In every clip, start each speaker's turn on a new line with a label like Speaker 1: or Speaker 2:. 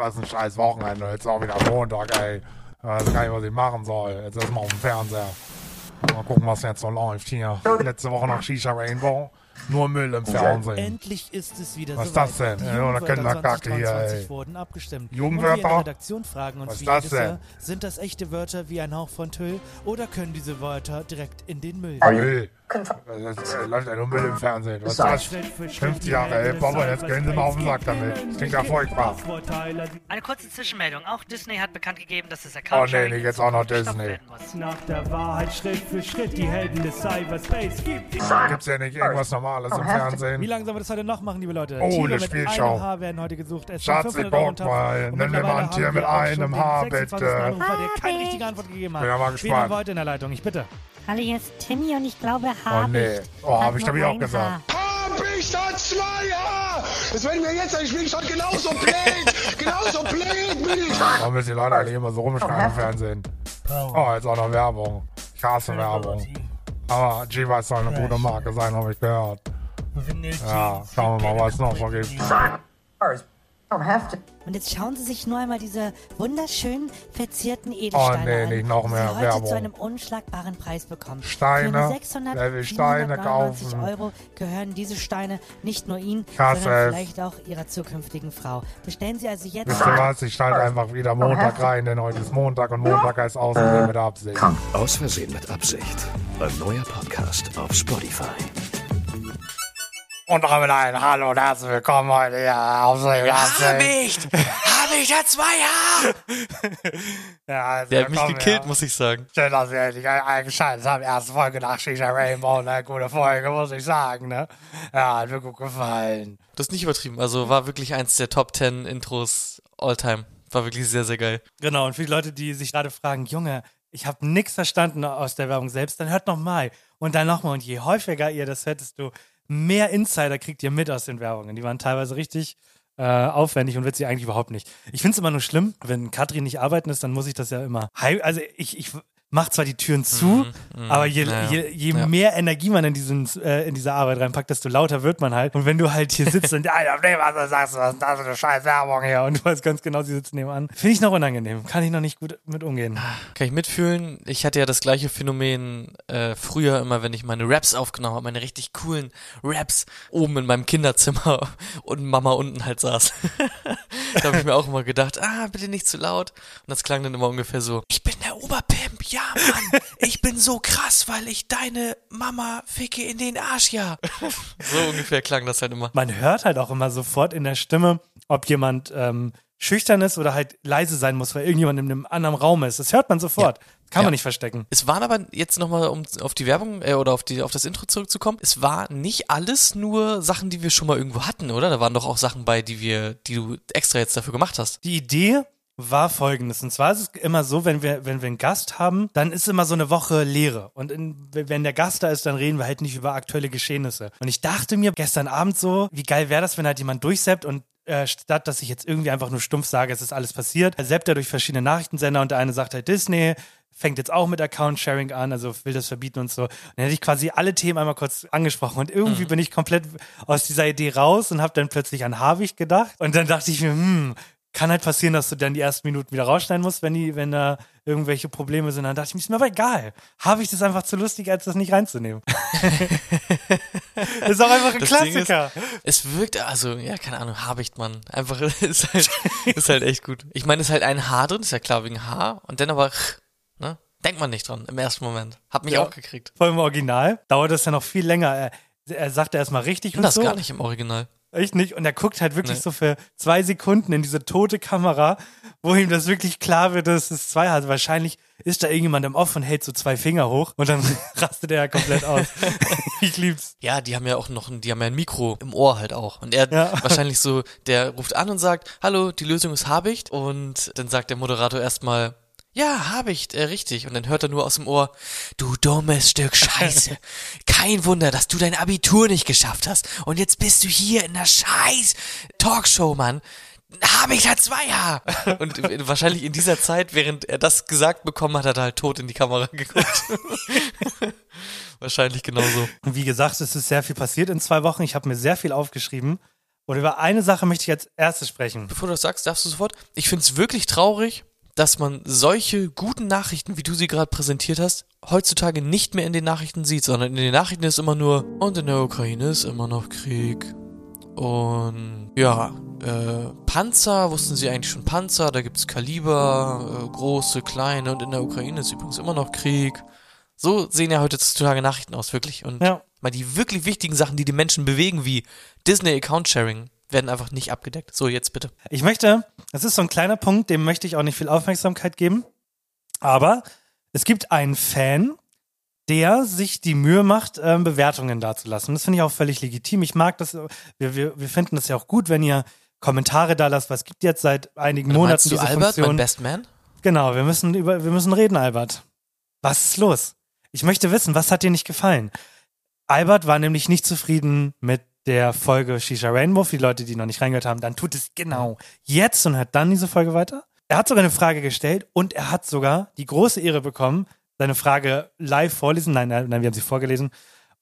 Speaker 1: Was ein scheiß Wochenende. Jetzt auch wieder Montag, ey. Ich weiß gar nicht, was ich machen soll. Jetzt erstmal auf dem Fernseher. Mal gucken, was jetzt so läuft hier. Letzte Woche noch Shisha Rainbow. Nur Müll im Fernsehen.
Speaker 2: Endlich ist es wieder
Speaker 1: Was ist das denn? Ja,
Speaker 2: Jugendwörter
Speaker 1: Kinderkacke hier,
Speaker 2: 2023
Speaker 1: ey.
Speaker 2: wurden abgestimmt.
Speaker 1: Jugendwörter?
Speaker 2: Redaktion fragen uns
Speaker 1: Was ist das denn?
Speaker 2: Jahr, sind das echte Wörter wie ein Hauch von Tüll oder können diese Wörter direkt in den Müll?
Speaker 1: Müll. Das läuft ja nur Müll im Fernsehen. Was ist das? 50 Jahre, ey. Papa, jetzt gehen Sie mal auf den Sack damit. Das klingt ja furchtbar.
Speaker 3: Eine kurze Zwischenmeldung. Auch Disney hat bekannt gegeben, dass das
Speaker 1: Oh,
Speaker 3: Account
Speaker 1: nee, nicht jetzt auch noch Disney.
Speaker 4: Nach der Wahrheit Schritt für Schritt die Helden des Cyberspace gibt.
Speaker 1: Gibt's ja nicht irgendwas Normales im
Speaker 2: Wie
Speaker 1: Fernsehen?
Speaker 2: lange sollen wir das heute noch machen, liebe Leute?
Speaker 1: Oh, eine Spielschau.
Speaker 2: einem Haar werden heute gesucht. Es sind
Speaker 1: Schatz,
Speaker 2: 500
Speaker 1: guck
Speaker 2: Euro im Topf.
Speaker 1: mal.
Speaker 2: Und
Speaker 1: Nimm dir mal ein Tier mit einem Haar,
Speaker 2: 26.
Speaker 1: bitte.
Speaker 2: Anrufer, der keine richtige Antwort gegeben hat.
Speaker 1: Bin ja mal
Speaker 2: Wen
Speaker 1: gespannt.
Speaker 2: haben wir heute in der Leitung? Ich bitte.
Speaker 5: Hallo, hier ist Timmy und ich glaube,
Speaker 1: Oh,
Speaker 5: Habicht.
Speaker 1: nee. Oh,
Speaker 5: hat
Speaker 1: hab ich doch ich auch gesagt.
Speaker 5: Haar.
Speaker 6: Hab ich da zwei Haar? Das werden wir jetzt, ich bin schon genauso blöd. genauso blöd bin ich.
Speaker 1: Warum müssen die Leute eigentlich immer so rumschreien im Fernsehen? Oh, jetzt auch noch Werbung. Ich hasse Werbung. Aber G-Weiß soll eine gute Marke sein, habe ich gehört. Ja, schauen wir mal, was es noch so gibt.
Speaker 7: Und jetzt schauen Sie sich nur einmal diese wunderschön verzierten Edelsteine
Speaker 1: Oh, nee,
Speaker 7: an,
Speaker 1: nicht noch
Speaker 7: die
Speaker 1: mehr
Speaker 7: Sie heute
Speaker 1: Werbung.
Speaker 7: zu einem unschlagbaren Preis bekommen.
Speaker 1: Steine.
Speaker 7: Für nur 600,
Speaker 1: Wer will Steine
Speaker 7: 799
Speaker 1: kaufen?
Speaker 7: Euro gehören diese Steine nicht nur Ihnen,
Speaker 1: hasse
Speaker 7: sondern vielleicht auch Ihrer zukünftigen Frau. Bestellen Sie also jetzt...
Speaker 1: Wisst ihr was? Ich schalte einfach wieder Montag rein, denn heute ist Montag und Montag heißt Außerdem mit Absicht.
Speaker 8: Aus Versehen mit Absicht. Ein neuer Podcast auf Spotify.
Speaker 1: Und damit ein Hallo und herzlich willkommen heute hier auf Absicht.
Speaker 9: Hab ich da zwei Haar?
Speaker 1: Ja, also
Speaker 9: Der hat mich gekillt,
Speaker 1: ja.
Speaker 9: muss ich sagen.
Speaker 1: Schön, dass ihr endlich eingeschaltet habt. Erste Folge nach Shisha Rainbow. Ne? Gute Folge, muss ich sagen. Ne? Ja, hat mir gut gefallen.
Speaker 9: Das ist nicht übertrieben. Also war wirklich eins der Top 10 Intros all time. War wirklich sehr, sehr geil.
Speaker 2: Genau, und für die Leute, die sich gerade fragen, Junge, ich habe nichts verstanden aus der Werbung selbst, dann hört nochmal. Und dann nochmal. Und je häufiger ihr das hört, desto mehr Insider kriegt ihr mit aus den Werbungen. Die waren teilweise richtig äh, aufwendig und witzig eigentlich überhaupt nicht. Ich finde es immer nur schlimm, wenn Katrin nicht arbeiten ist, dann muss ich das ja immer. Also ich, ich mache zwar die Türen zu, aber je,
Speaker 9: ja, ja.
Speaker 2: je, je
Speaker 9: Ja.
Speaker 2: mehr Energie man in, diesen, äh, in diese Arbeit reinpackt, desto lauter wird man halt. Und wenn du halt hier sitzt und, Alter, nee, was du sagst, was ist das für eine scheiß Werbung hier? Und du weißt ganz genau, sie sitzen nebenan. Finde ich noch unangenehm. Kann ich noch nicht gut mit umgehen.
Speaker 9: Kann ich mitfühlen. Ich hatte ja das gleiche Phänomen äh, früher immer, wenn ich meine Raps aufgenommen habe, meine richtig coolen Raps oben in meinem Kinderzimmer und Mama unten halt saß. da habe ich mir auch immer gedacht, ah, bitte nicht zu laut. Und das klang dann immer ungefähr so, ich bin der Oberpimp, ja Mann, ich bin so krass, weil ich deine Mama ficke in den Arsch, ja. so ungefähr klang das halt immer.
Speaker 2: Man hört halt auch immer sofort in der Stimme, ob jemand ähm, schüchtern ist oder halt leise sein muss, weil irgendjemand in einem anderen Raum ist. Das hört man sofort. Kann
Speaker 9: Ja.
Speaker 2: man nicht verstecken.
Speaker 9: Es waren aber jetzt nochmal, um auf die Werbung äh, oder auf, die, auf das Intro zurückzukommen, es war nicht alles nur Sachen, die wir schon mal irgendwo hatten, oder? Da waren doch auch Sachen bei, die wir, die du extra jetzt dafür gemacht hast.
Speaker 2: Die Idee war folgendes. Und zwar ist es immer so, wenn wir, wenn wir einen Gast haben, dann ist immer so eine Woche Leere. Und in, wenn der Gast da ist, dann reden wir halt nicht über aktuelle Geschehnisse. Und ich dachte mir gestern Abend so, wie geil wäre das, wenn halt jemand durchseppt und äh, statt dass ich jetzt irgendwie einfach nur stumpf sage, es ist alles passiert, seppt er durch verschiedene Nachrichtensender und der eine sagt halt Disney, fängt jetzt auch mit Account-Sharing an, also will das verbieten und so. Und dann hätte ich quasi alle Themen einmal kurz angesprochen und irgendwie bin ich komplett aus dieser Idee raus und habe dann plötzlich an Habicht gedacht und dann dachte ich mir, hm, kann halt passieren, dass du dann die ersten Minuten wieder rausschneiden musst, wenn die, wenn da irgendwelche Probleme sind. Dann dachte ich mir, ist mir aber egal. Habe ich das einfach zu lustig, als das nicht reinzunehmen. ist auch einfach ein
Speaker 9: Das
Speaker 2: Klassiker.
Speaker 9: Es wirkt, also, ja, keine Ahnung, Habichtmann. Einfach, ist halt, ist halt echt gut. Ich meine, es ist halt ein Haar drin, ist ja klar wegen Haar. Und dann aber, ne? Denkt man nicht dran im ersten Moment. Hat mich
Speaker 2: Ja.
Speaker 9: auch gekriegt.
Speaker 2: Vor allem im Original dauert das ja noch viel länger. Er, er sagt erst mal richtig
Speaker 9: Und
Speaker 2: und
Speaker 9: das
Speaker 2: so.
Speaker 9: gar nicht im Original.
Speaker 2: Echt nicht? Und er guckt halt wirklich
Speaker 9: Nee.
Speaker 2: so für zwei Sekunden in diese tote Kamera, wo ihm das wirklich klar wird, dass es zwei hat. Wahrscheinlich ist da irgendjemand im Off und hält so zwei Finger hoch und dann rastet er ja komplett aus. ich lieb's.
Speaker 9: Ja, die haben ja auch noch ein, die haben ja ein Mikro im Ohr halt auch. Und er
Speaker 2: Ja.
Speaker 9: wahrscheinlich so, der ruft an und sagt, hallo, die Lösung ist Habicht. Und dann sagt der Moderator erstmal, ja, Habicht, äh, richtig. Und dann hört er nur aus dem Ohr, du dummes Stück Scheiße. Kein Wunder, dass du dein Abitur nicht geschafft hast. Und jetzt bist du hier in der scheiß Talkshow, Mann. Habicht hat zwei Haar. Und wahrscheinlich in dieser Zeit, während er das gesagt bekommen hat, hat er halt tot in die Kamera geguckt. wahrscheinlich genauso.
Speaker 2: Und wie gesagt, es ist sehr viel passiert in zwei Wochen. Ich habe mir sehr viel aufgeschrieben. Und über eine Sache möchte ich als erstes sprechen.
Speaker 9: Bevor du das sagst, darfst du sofort. Ich finde es wirklich traurig, dass man solche guten Nachrichten, wie du sie gerade präsentiert hast, heutzutage nicht mehr in den Nachrichten sieht, sondern in den Nachrichten ist immer nur, und in der Ukraine ist immer noch Krieg. Und ja, äh, Panzer, wussten sie eigentlich schon Panzer, da gibt's Kaliber, äh, große, kleine, und in der Ukraine ist übrigens immer noch Krieg. So sehen ja heutzutage Nachrichten aus, wirklich. Und
Speaker 2: Ja.
Speaker 9: mal die wirklich wichtigen Sachen, die die Menschen bewegen, wie Disney Account Sharing, werden einfach nicht abgedeckt. So, jetzt bitte.
Speaker 2: Ich möchte, das ist so ein kleiner Punkt, dem möchte ich auch nicht viel Aufmerksamkeit geben. Aber es gibt einen Fan, der sich die Mühe macht, ähm, Bewertungen dazulassen. Das finde ich auch völlig legitim. Ich mag das, wir, wir, wir finden das ja auch gut, wenn ihr Kommentare da lasst. Was gibt jetzt seit einigen Monaten
Speaker 9: Meinst du
Speaker 2: diese
Speaker 9: Albert,
Speaker 2: Funktion?
Speaker 9: mein Best Man?
Speaker 2: Genau, wir müssen über, wir müssen reden, Albert. Was ist los? Ich möchte wissen, was hat dir nicht gefallen? Albert war nämlich nicht zufrieden mit der Folge Shisha Rainbow. Für die Leute, die noch nicht reingehört haben, dann tut es genau jetzt und hört dann diese Folge weiter. Er hat sogar eine Frage gestellt und er hat sogar die große Ehre bekommen, seine Frage live vorlesen. Nein, nein, wir haben sie vorgelesen.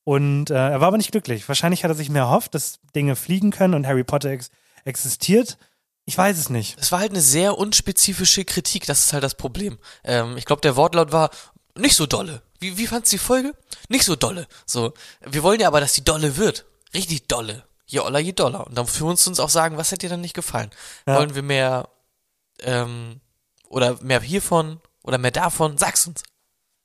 Speaker 2: Und äh, er war aber nicht glücklich. Wahrscheinlich hat er sich mehr erhofft, dass Dinge fliegen können und Harry Potter ex existiert. Ich weiß es nicht.
Speaker 9: Es war halt eine sehr unspezifische Kritik, das ist halt das Problem. Ähm, ich glaube, der Wortlaut war nicht so dolle. Wie, wie fandst du die Folge? Nicht so dolle. So, wir wollen ja aber, dass die dolle wird. Richtig dolle. Je oller, je doller. Und dann für uns uns auch sagen, was hat dir dann nicht gefallen?
Speaker 2: Ja.
Speaker 9: Wollen wir mehr, ähm, oder mehr hiervon oder mehr davon? Sag's uns.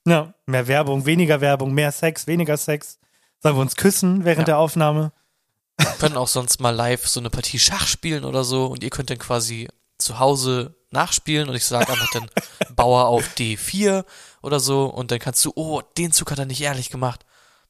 Speaker 2: Ja, mehr Werbung, weniger Werbung, mehr Sex, weniger Sex. Sollen wir uns küssen während
Speaker 9: Ja.
Speaker 2: der Aufnahme?
Speaker 9: Wir können auch sonst mal live so eine Partie Schach spielen oder so und ihr könnt dann quasi zu Hause nachspielen und ich sage einfach dann Bauer auf D4 oder so und dann kannst du, oh, den Zug hat er nicht ehrlich gemacht.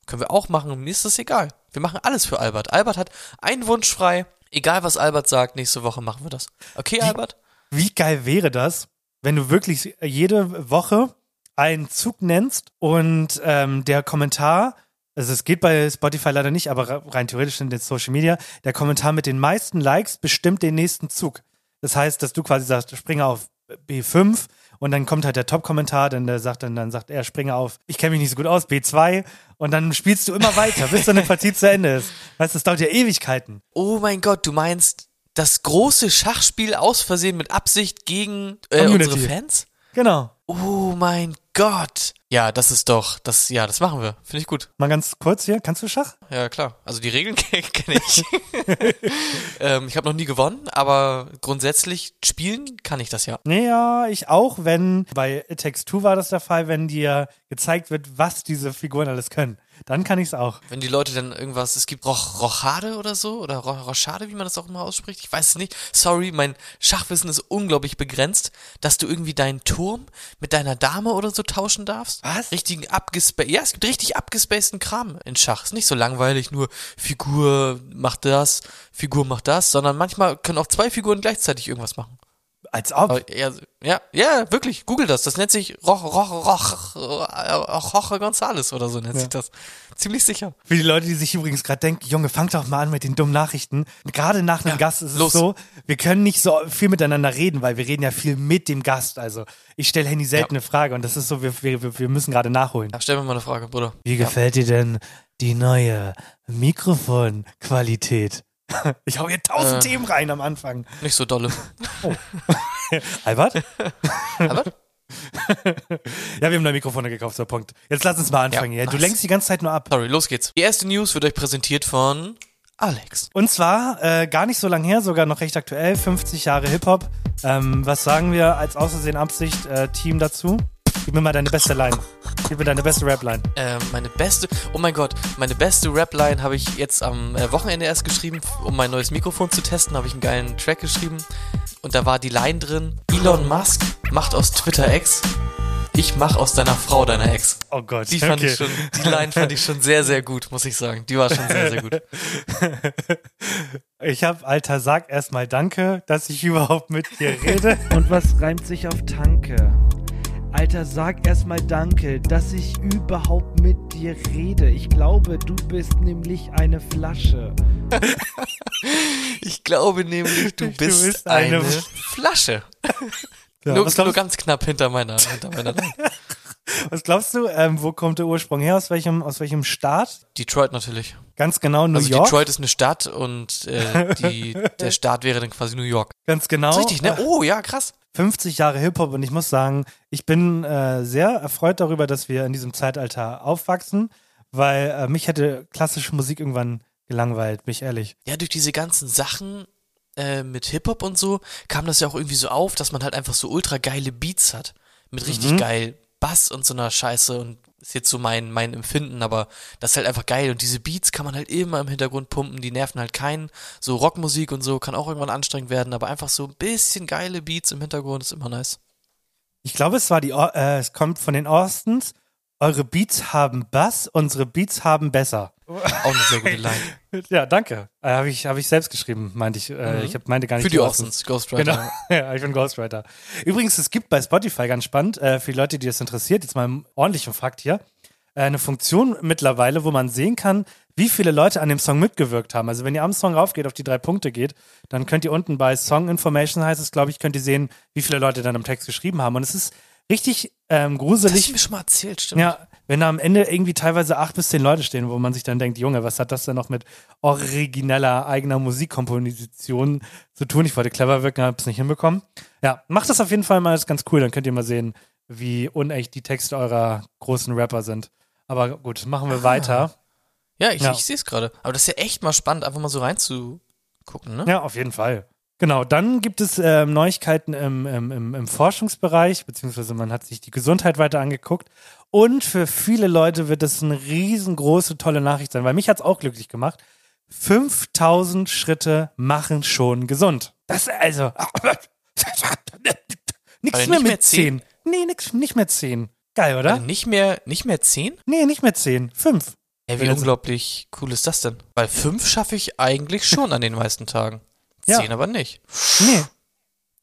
Speaker 9: Können wir auch machen, mir ist das egal. Wir machen alles für Albert. Albert hat einen Wunsch frei. Egal was Albert sagt, nächste Woche machen wir das. Okay, Albert?
Speaker 2: Wie geil wäre das, wenn du wirklich jede Woche einen Zug nennst und ähm, der Kommentar, also es geht bei Spotify leider nicht, aber rein theoretisch in den Social Media, der Kommentar mit den meisten Likes bestimmt den nächsten Zug. Das heißt, dass du quasi sagst, springe auf B5 und dann kommt halt der Top-Kommentar, dann der sagt dann, dann sagt er, springe auf, ich kenne mich nicht so gut aus, B2 und dann spielst du immer weiter, bis deine Partie zu Ende ist. Weißt du, das dauert ja Ewigkeiten.
Speaker 9: Oh mein Gott, du meinst das große Schachspiel aus Versehen mit Absicht gegen äh, unsere Fans?
Speaker 2: Genau.
Speaker 9: Oh mein Gott. Ja, das ist doch, das, ja, das machen wir. Finde ich gut.
Speaker 2: Mal ganz kurz hier, kannst du Schach?
Speaker 9: Ja, klar. Also die Regeln kenne ich. ähm, ich habe noch nie gewonnen, aber grundsätzlich spielen kann ich das ja.
Speaker 2: Nee, ja, ich auch, wenn bei It Takes Two war das der Fall, wenn dir gezeigt wird, was diese Figuren alles können. Dann kann ich es auch.
Speaker 9: Wenn die Leute dann irgendwas, es gibt Roch, Rochade oder so, oder Ro Rochade, wie man das auch immer ausspricht, ich weiß es nicht. Sorry, mein Schachwissen ist unglaublich begrenzt, dass du irgendwie deinen Turm mit deiner Dame oder so tauschen darfst.
Speaker 2: Was?
Speaker 9: Richtigen abgespaced, ja, es gibt richtig abgespaceden Kram in Schach. Ist nicht so langweilig, nur Figur macht das, Figur macht das, sondern manchmal können auch zwei Figuren gleichzeitig irgendwas machen.
Speaker 2: Als ob.
Speaker 9: Ja, ja, ja, wirklich, google das. Das nennt sich Roch, Roch, Roch, Roch, Roche Gonzales oder so nennt sich das. Ziemlich sicher.
Speaker 2: Für die Leute, die sich übrigens gerade denken, Junge, fang doch mal an mit den dummen Nachrichten. Gerade nach einem
Speaker 9: Ja,
Speaker 2: Gast ist
Speaker 9: los.
Speaker 2: es so, wir können nicht so viel miteinander reden, weil wir reden ja viel mit dem Gast. Also ich stelle Handy selten
Speaker 9: Ja.
Speaker 2: eine Frage und das ist so, wir, wir, wir müssen gerade nachholen.
Speaker 9: Ja, stell mir mal eine Frage, Bruder.
Speaker 2: Wie gefällt dir denn die neue Mikrofonqualität? Ich hau hier tausend
Speaker 9: Äh.
Speaker 2: Themen rein am Anfang.
Speaker 9: Nicht so dolle.
Speaker 2: Albert?
Speaker 9: Aber
Speaker 2: Ja, wir haben neue Mikrofone gekauft, so Punkt. Jetzt lass uns mal anfangen.
Speaker 9: Ja,
Speaker 2: Ja, du lenkst die ganze Zeit nur ab.
Speaker 9: sorry, los geht's. Die erste News wird euch präsentiert von Alex.
Speaker 2: Und zwar äh, gar nicht so lang her, sogar noch recht aktuell, 50 Jahre Hip-Hop. Ähm, was sagen wir als Außersehen Absicht äh, Team dazu? Gib mir mal deine beste Line. Gib mir deine beste Rap-Line.
Speaker 9: Ähm, meine beste, oh mein Gott, meine beste Rap-Line habe ich jetzt am äh, Wochenende erst geschrieben, um mein neues Mikrofon zu testen, habe ich einen geilen Track geschrieben. Und da war die Line drin, Elon Musk macht aus Twitter X, ich mach aus deiner Frau deiner Ex.
Speaker 2: Oh Gott.
Speaker 9: Die fand
Speaker 2: okay.
Speaker 9: ich schon, die Line fand ich schon sehr, sehr gut, muss ich sagen. Die war schon sehr, sehr gut.
Speaker 2: Ich hab, Alter, sag erstmal Danke, dass ich überhaupt mit dir rede.
Speaker 4: Und was reimt sich auf Tanke? Alter, sag erstmal Danke, dass ich überhaupt mit dir rede. Ich glaube, du bist nämlich eine Flasche.
Speaker 9: Ich glaube nämlich, du
Speaker 2: Du
Speaker 9: bist,
Speaker 2: bist eine
Speaker 9: eine, Flasche.
Speaker 2: Ja,
Speaker 9: nur, nur ganz knapp hinter meiner, hinter meiner.
Speaker 2: was glaubst du, ähm, wo kommt der Ursprung her? Aus welchem, aus welchem Staat?
Speaker 9: Detroit natürlich.
Speaker 2: Ganz genau New
Speaker 9: Also
Speaker 2: York.
Speaker 9: Detroit ist eine Stadt und äh, die, der Staat wäre dann quasi New York.
Speaker 2: Ganz genau.
Speaker 9: Richtig, ne? Oh, ja, krass.
Speaker 2: 50 Jahre Hip-Hop und ich muss sagen, ich bin äh, sehr erfreut darüber, dass wir in diesem Zeitalter aufwachsen, weil äh, mich hätte klassische Musik irgendwann gelangweilt, bin ich ehrlich.
Speaker 9: Ja, durch diese ganzen Sachen äh, mit Hip-Hop und so kam das ja auch irgendwie so auf, dass man halt einfach so ultra geile Beats hat. Mit richtig
Speaker 2: Mhm.
Speaker 9: geil Bass und so einer Scheiße und ist jetzt so mein, mein Empfinden, aber das ist halt einfach geil und diese Beats kann man halt immer im Hintergrund pumpen, die nerven halt keinen. So Rockmusik und so kann auch irgendwann anstrengend werden, aber einfach so ein bisschen geile Beats im Hintergrund ist immer nice.
Speaker 2: Ich glaube, es war die, äh, es kommt von den Austins. Eure Beats haben Bass, unsere Beats haben besser.
Speaker 9: Auch eine sehr gute Line.
Speaker 2: Ja, danke. Äh, habe ich, hab ich selbst geschrieben, meinte ich. Äh,
Speaker 9: Mhm.
Speaker 2: Ich hab, meinte gar nicht
Speaker 9: Für die.
Speaker 2: Austins,
Speaker 9: Ghostwriter.
Speaker 2: Genau, ja, ich bin Ghostwriter. Übrigens, es gibt bei Spotify ganz spannend, äh, für die Leute, die das interessiert, jetzt mal einen ordentlichen Fakt hier, äh, eine Funktion mittlerweile, wo man sehen kann, wie viele Leute an dem Song mitgewirkt haben. Also wenn ihr am Song raufgeht, auf die drei Punkte geht, dann könnt ihr unten bei Song Information heißt es, glaube ich, könnt ihr sehen, wie viele Leute dann im Text geschrieben haben. Und es ist richtig ähm,
Speaker 9: Das hast
Speaker 2: gruselig.
Speaker 9: du mir schon mal erzählt, stimmt.
Speaker 2: Ja, wenn da am Ende irgendwie teilweise acht bis zehn Leute stehen, wo man sich dann denkt, Junge, was hat das denn noch mit origineller eigener Musikkomposition zu tun? Ich wollte clever wirken, hab's nicht hinbekommen. Ja, macht das auf jeden Fall mal, ist ganz cool, dann könnt ihr mal sehen, wie unecht die Texte eurer großen Rapper sind. Aber gut, machen wir weiter.
Speaker 9: Ja, ich,
Speaker 2: Ja.
Speaker 9: ich sehe es gerade. Aber das ist ja echt mal spannend, einfach mal so reinzugucken, ne?
Speaker 2: Ja, auf jeden Fall. Genau, dann gibt es ähm, Neuigkeiten im, im, im Forschungsbereich, beziehungsweise man hat sich die Gesundheit weiter angeguckt. Und für viele Leute wird das eine riesengroße, tolle Nachricht sein, weil mich hat's auch glücklich gemacht. 5000 Schritte machen schon gesund. Das also. Nichts
Speaker 9: Also
Speaker 2: mehr
Speaker 9: nicht mehr
Speaker 2: mit 10. Nee, nix, nicht mehr 10. Geil, oder?
Speaker 9: Also nicht mehr, nicht mehr zehn?
Speaker 2: Nee, nicht mehr 10. 5.
Speaker 9: Ja, wie
Speaker 2: jetzt-
Speaker 9: unglaublich cool ist das denn? Weil fünf schaffe ich eigentlich schon an den meisten Tagen.
Speaker 2: Ja.
Speaker 9: Zehn aber nicht.
Speaker 2: Nee.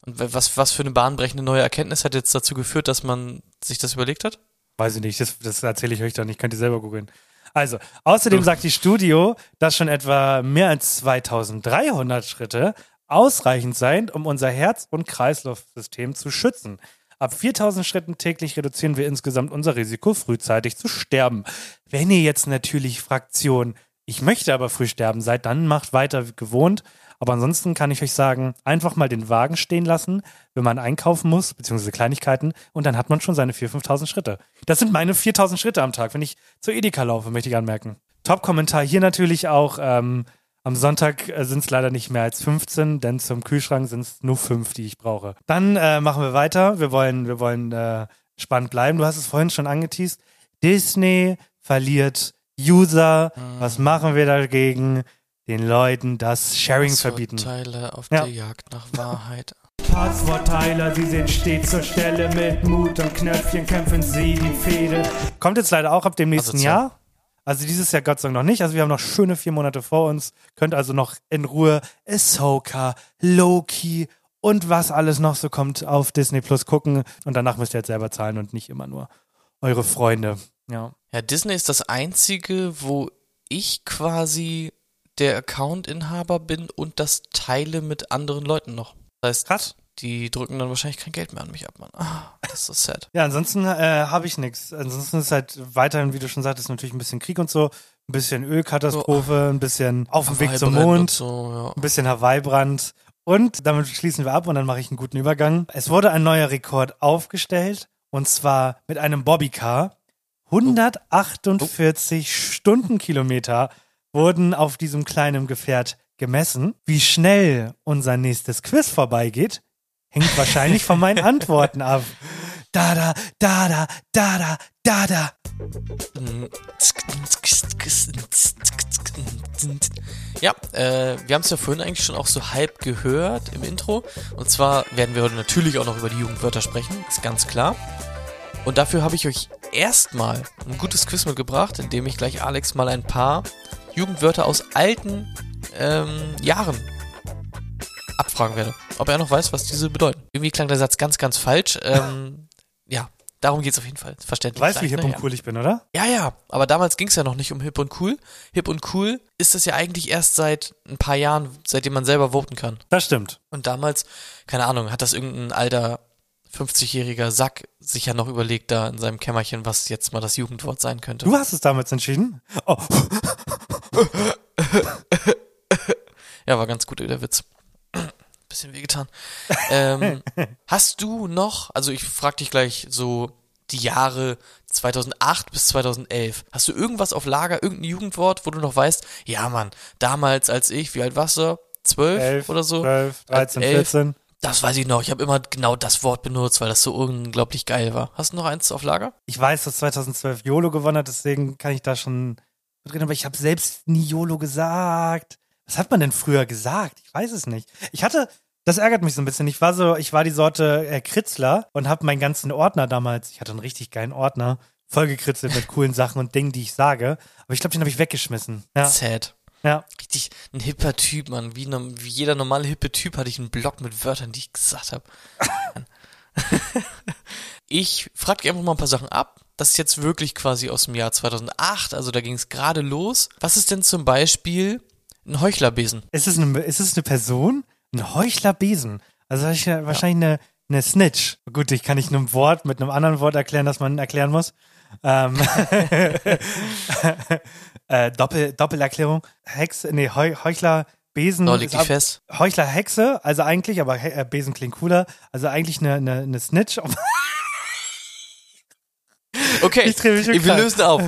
Speaker 9: Und wa- was, was für eine bahnbrechende neue Erkenntnis hat jetzt dazu geführt, dass man sich das überlegt hat?
Speaker 2: Weiß ich nicht, das, das erzähle ich euch dann nicht, könnt ihr selber googeln. Also, außerdem sagt die Studio, dass schon etwa mehr als 2300 Schritte ausreichend seien, um unser Herz- und Kreislaufsystem zu schützen. Ab 4000 Schritten täglich reduzieren wir insgesamt unser Risiko, frühzeitig zu sterben. Wenn ihr jetzt natürlich Fraktion, ich möchte aber früh sterben seid, dann macht weiter wie gewohnt. Aber ansonsten kann ich euch sagen, einfach mal den Wagen stehen lassen, wenn man einkaufen muss, beziehungsweise Kleinigkeiten, und dann hat man schon seine 4.000, 5.000 Schritte. Das sind meine 4.000 Schritte am Tag, wenn ich zur Edeka laufe, möchte ich anmerken. Top-Kommentar hier natürlich auch, ähm, am Sonntag äh, sind es leider nicht mehr als 15, denn zum Kühlschrank sind es nur fünf, die ich brauche. Dann äh, machen wir weiter. Wir wollen, wir wollen äh, spannend bleiben. Du hast es vorhin schon angeteased. Disney verliert User. Was machen wir dagegen? Den Leuten das Sharing verbieten.
Speaker 9: Teile auf
Speaker 2: Ja.
Speaker 9: der Jagd nach Wahrheit.
Speaker 4: Passwortteiler, sie sind stets zur Stelle. Mit Mut und Knöpfchen kämpfen sie die Fehde.
Speaker 2: Kommt jetzt leider auch ab dem nächsten
Speaker 9: Asozial.
Speaker 2: Jahr. Also dieses Jahr Gott sei Dank noch nicht. Also wir haben noch schöne vier Monate vor uns. Könnt also noch in Ruhe Ahsoka, Loki und was alles noch so kommt auf Disney Plus gucken. Und danach müsst ihr jetzt selber zahlen und nicht immer nur eure Freunde. Ja.
Speaker 9: Ja, Disney ist das einzige, wo ich quasi der Account-Inhaber bin und das teile mit anderen Leuten noch. Das heißt,
Speaker 2: Krass.
Speaker 9: die drücken dann wahrscheinlich kein Geld mehr an mich ab, Mann. Ah, das ist so sad.
Speaker 2: Ja, ansonsten äh, habe ich nichts. Ansonsten ist halt weiterhin, wie du schon sagtest, natürlich ein bisschen Krieg und so, ein bisschen Ölkatastrophe, ein bisschen auf dem Weg zum Mond.
Speaker 9: So, ja.
Speaker 2: ein bisschen Hawaii-Brand. Und damit schließen wir ab und dann mache ich einen guten Übergang. Es wurde ein neuer Rekord aufgestellt und zwar mit einem Bobbycar. 148 Stundenkilometer wurden auf diesem kleinen Gefährt gemessen. Wie schnell unser nächstes Quiz vorbeigeht, hängt wahrscheinlich von meinen Antworten ab. da, da, da, da, da, da, da, da.
Speaker 9: Ja, äh, wir haben es ja vorhin eigentlich schon auch so halb gehört im Intro. Und zwar werden wir heute natürlich auch noch über die Jugendwörter sprechen, ist ganz klar. Und dafür habe ich euch erstmal ein gutes Quiz mitgebracht, in dem ich gleich Alex mal ein paar Jugendwörter aus alten ähm, Jahren abfragen werde. Ob er noch weiß, was diese bedeuten. Irgendwie klang der Satz ganz, ganz falsch. Ähm, ja, darum geht's auf jeden Fall. Verständlich.
Speaker 2: Du weißt, wie
Speaker 9: gleich,
Speaker 2: hip
Speaker 9: ne?
Speaker 2: und cool ich bin, oder?
Speaker 9: Ja, ja, aber damals ging's ja noch nicht um hip und cool. Hip und cool ist es ja eigentlich erst seit ein paar Jahren, seitdem man selber voten kann.
Speaker 2: Das stimmt.
Speaker 9: Und damals, keine Ahnung, hat das irgendein alter 50-jähriger Sack sich ja noch überlegt da in seinem Kämmerchen, was jetzt mal das Jugendwort sein könnte.
Speaker 2: Du hast es damals entschieden. Oh,
Speaker 9: Ja, war ganz gut, der Witz. Bisschen wehgetan. ähm, hast du noch, also ich frag dich gleich so die Jahre 2008 bis 2011. Hast du irgendwas auf Lager, irgendein Jugendwort, wo du noch weißt, ja Mann, damals als ich, wie alt warst du? 12
Speaker 2: 11,
Speaker 9: oder so?
Speaker 2: 12, 13,
Speaker 9: Elf.
Speaker 2: 14.
Speaker 9: Das weiß ich noch. Ich habe immer genau das Wort benutzt, weil das so unglaublich geil war. Hast du noch eins auf Lager?
Speaker 2: Ich weiß, dass 2012 YOLO gewonnen hat, deswegen kann ich da schon mitreden, aber ich habe selbst nie YOLO gesagt. Was hat man denn früher gesagt? Ich weiß es nicht. Ich hatte, das ärgert mich so ein bisschen. Ich war so, ich war die Sorte äh, Kritzler und habe meinen ganzen Ordner damals, ich hatte einen richtig geilen Ordner, vollgekritzelt mit coolen Sachen und Dingen, die ich sage. Aber ich glaube, den habe ich weggeschmissen. Ja,
Speaker 9: Sad.
Speaker 2: ja.
Speaker 9: Richtig ein hipper Typ, Mann. Wie, wie jeder normale hippe Typ hatte ich einen Block mit Wörtern, die ich gesagt habe. ich frage einfach mal ein paar Sachen ab. Das ist jetzt wirklich quasi aus dem Jahr 2008, also da ging es gerade los. Was ist denn zum Beispiel ein Heuchlerbesen?
Speaker 2: Ist es eine, ist es eine Person? Ein Heuchlerbesen. Also wahrscheinlich eine- wahrscheinlich eine, eine Snitch. Gut, ich kann nicht einem Wort mit einem anderen Wort erklären, das man erklären muss. Ähm, äh, Doppel, Doppelerklärung. Hexe, nee, Heu, Heuchler, Besen.
Speaker 9: Leg
Speaker 2: ist ab-
Speaker 9: fest.
Speaker 2: Heuchler, Hexe, also eigentlich, aber He äh, Besen klingt cooler. Also eigentlich eine, eine, eine Snitch.
Speaker 9: Okay, wir lösen auf.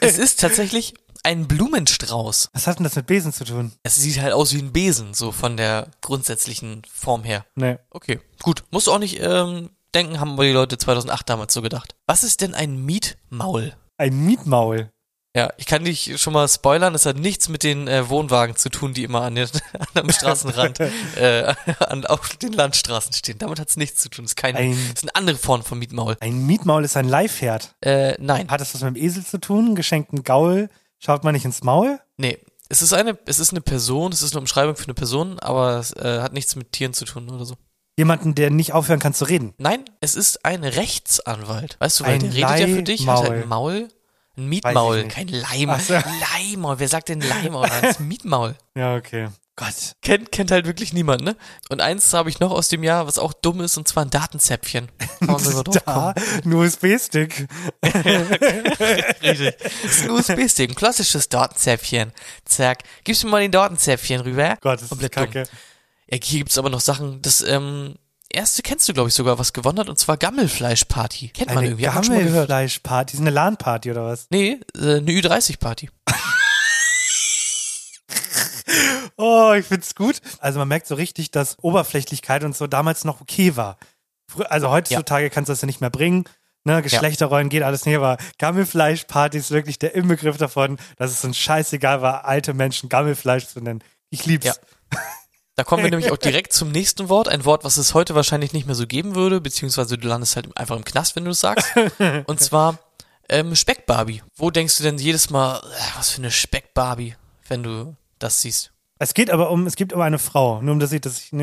Speaker 9: es ist tatsächlich ein Blumenstrauß.
Speaker 2: Was hat denn das mit Besen zu tun?
Speaker 9: Es sieht halt aus wie ein Besen, so von der grundsätzlichen Form her.
Speaker 2: Nee.
Speaker 9: Okay, gut. Musst du auch nicht ähm, denken, haben wir die Leute 2008 damals so gedacht. Was ist denn ein Mietmaul?
Speaker 2: Ein Mietmaul.
Speaker 9: Ja, ich kann dich schon mal spoilern, es hat nichts mit den äh, Wohnwagen zu tun, die immer an, den, am Straßenrand, äh, an, auf den Landstraßen stehen. Damit hat es nichts zu tun. Es ist keine,
Speaker 2: Ein-
Speaker 9: es ist eine andere Form von Mietmaul.
Speaker 2: Ein Mietmaul ist ein Leihpferd.
Speaker 9: Äh, nein.
Speaker 2: Hat das was mit dem Esel zu tun? Geschenkten Gaul? Schaut man nicht ins Maul?
Speaker 9: Nee. Es ist eine, es ist eine Person, es ist eine Umschreibung für eine Person, aber es äh, hat nichts mit Tieren zu tun oder so.
Speaker 2: Jemanden, der nicht aufhören kann zu reden.
Speaker 9: Nein, es ist ein Rechtsanwalt. Weißt du, weil
Speaker 2: Ein
Speaker 9: der redet ja für dich, hat halt ein Maul. Ein Mietmaul, kein Leim.
Speaker 2: So.
Speaker 9: Leihmaul, wer sagt denn Leihmaul? Das ist Mietmaul.
Speaker 2: Ja, okay. Gott.
Speaker 9: Kennt, kennt halt wirklich niemand, ne? Und eins habe ich noch aus dem Jahr, was auch dumm ist, und zwar ein Datenzäpfchen.
Speaker 2: Da, ein USB-Stick.
Speaker 9: Richtig. Das ist ein USB-Stick, ein klassisches Datenzäpfchen. Zack. Gibst mir mal den Datenzäpfchen rüber.
Speaker 2: Gott, das ist
Speaker 9: Komplett dumm.
Speaker 2: kacke.
Speaker 9: Ja, hier gibt's aber noch Sachen, das, ähm, erste kennst du, glaube ich, sogar, was gewonnen hat, und zwar Gammelfleischparty. Kennt man
Speaker 2: Eine
Speaker 9: irgendwie, hat man schon mal gehört.
Speaker 2: Gammelfleischparty. Ist eine LAN-Party oder was?
Speaker 9: Nee, äh, eine Ü30-Party.
Speaker 2: Oh, ich find's gut. Also man merkt so richtig, dass Oberflächlichkeit und so damals noch okay war. Also heutzutage kannst du das ja nicht mehr bringen. Ne, Geschlechterrollen geht alles nicht, aber Gammelfleischparty ist wirklich der Inbegriff davon, dass es uns scheißegal war, alte Menschen Gammelfleisch zu nennen. Ich lieb's.
Speaker 9: Ja. Da kommen wir nämlich auch direkt zum nächsten Wort. Ein Wort, was es heute wahrscheinlich nicht mehr so geben würde, beziehungsweise du landest halt einfach im Knast, wenn du es sagst. Und zwar ähm, Speckbarbie. Wo denkst du denn jedes Mal, äh, was für eine Speckbarbie, wenn du das siehst?
Speaker 2: Es geht aber um, es geht um eine Frau. Nur um das ich, dass ich, dass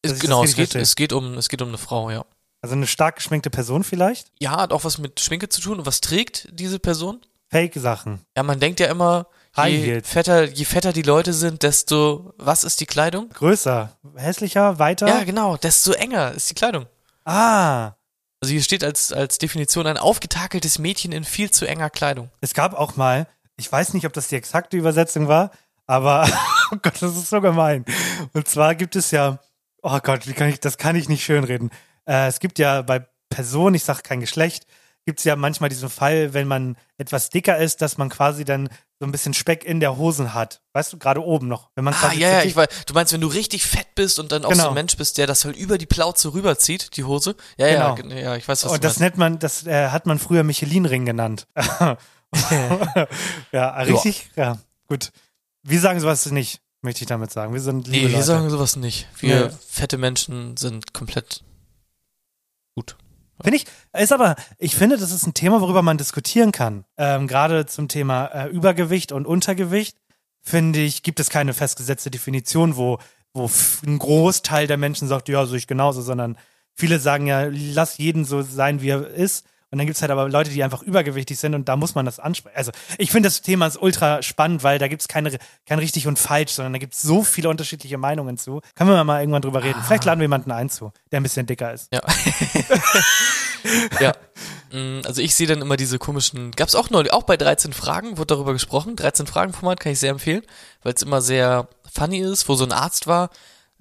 Speaker 9: Es,
Speaker 2: ich
Speaker 9: genau,
Speaker 2: das
Speaker 9: es geht,
Speaker 2: verstehe.
Speaker 9: es, geht um, es geht um eine Frau, ja.
Speaker 2: Also eine stark geschminkte Person vielleicht?
Speaker 9: Ja, hat auch was mit Schminke zu tun. Und was trägt diese Person?
Speaker 2: Fake-Sachen.
Speaker 9: Ja, man denkt ja immer, je fetter, je fetter die Leute sind, desto, was ist die Kleidung?
Speaker 2: Größer, hässlicher, weiter?
Speaker 9: Ja, genau, desto enger ist die Kleidung.
Speaker 2: Ah,
Speaker 9: Also hier steht als, als Definition ein aufgetakeltes Mädchen in viel zu enger Kleidung.
Speaker 2: es gab auch mal, ich weiß nicht, ob das die exakte Übersetzung war, aber, oh Gott, das ist so gemein. Und zwar gibt es ja, oh Gott, wie kann ich, das kann ich nicht schönreden. Äh, es gibt ja bei Personen, ich sage kein Geschlecht, gibt es ja manchmal diesen Fall, wenn man etwas dicker ist, dass man quasi dann so ein bisschen Speck in der Hosen hat. Weißt du, gerade oben noch. Wenn man
Speaker 9: Ah, ja, ja, ich weiß. Du meinst, wenn du richtig fett bist und dann auch so
Speaker 2: Genau.
Speaker 9: ein Mensch bist, der das halt über die Plauze rüberzieht, die Hose. Ja, ja,
Speaker 2: Genau.
Speaker 9: gen- ja, ich weiß, was
Speaker 2: Und das nennt man, das äh, hat man früher Michelin-Ring genannt. ja, richtig? Ja, gut. Wir sagen sowas nicht, möchte ich damit sagen. Wir sind liebe
Speaker 9: Nee, wir
Speaker 2: Leute.
Speaker 9: sagen sowas nicht. Wir
Speaker 2: Nee.
Speaker 9: fette Menschen sind komplett.
Speaker 2: Finde ich, ist aber, ich finde, das ist ein Thema, worüber man diskutieren kann. Ähm, Gerade zum Thema äh, Übergewicht und Untergewicht, finde ich, gibt es keine festgesetzte Definition, wo, wo ein Großteil der Menschen sagt, ja, so ich genauso, sondern viele sagen ja, lass jeden so sein, wie er ist. Und dann gibt es halt aber Leute, die einfach übergewichtig sind und da muss man das ansprechen. Also ich finde das Thema ist ultra spannend, weil da gibt es keine, kein richtig und falsch, sondern da gibt es so viele unterschiedliche Meinungen zu. Können wir mal irgendwann drüber reden. Vielleicht laden wir jemanden ein zu, der ein bisschen dicker ist.
Speaker 9: Ja. ja. Mm, Also ich sehe dann immer diese komischen, gab's auch neulich, auch bei 13 Fragen, wurde darüber gesprochen. 13 Fragen Format kann ich sehr empfehlen, weil es immer sehr funny ist, wo so ein Arzt war.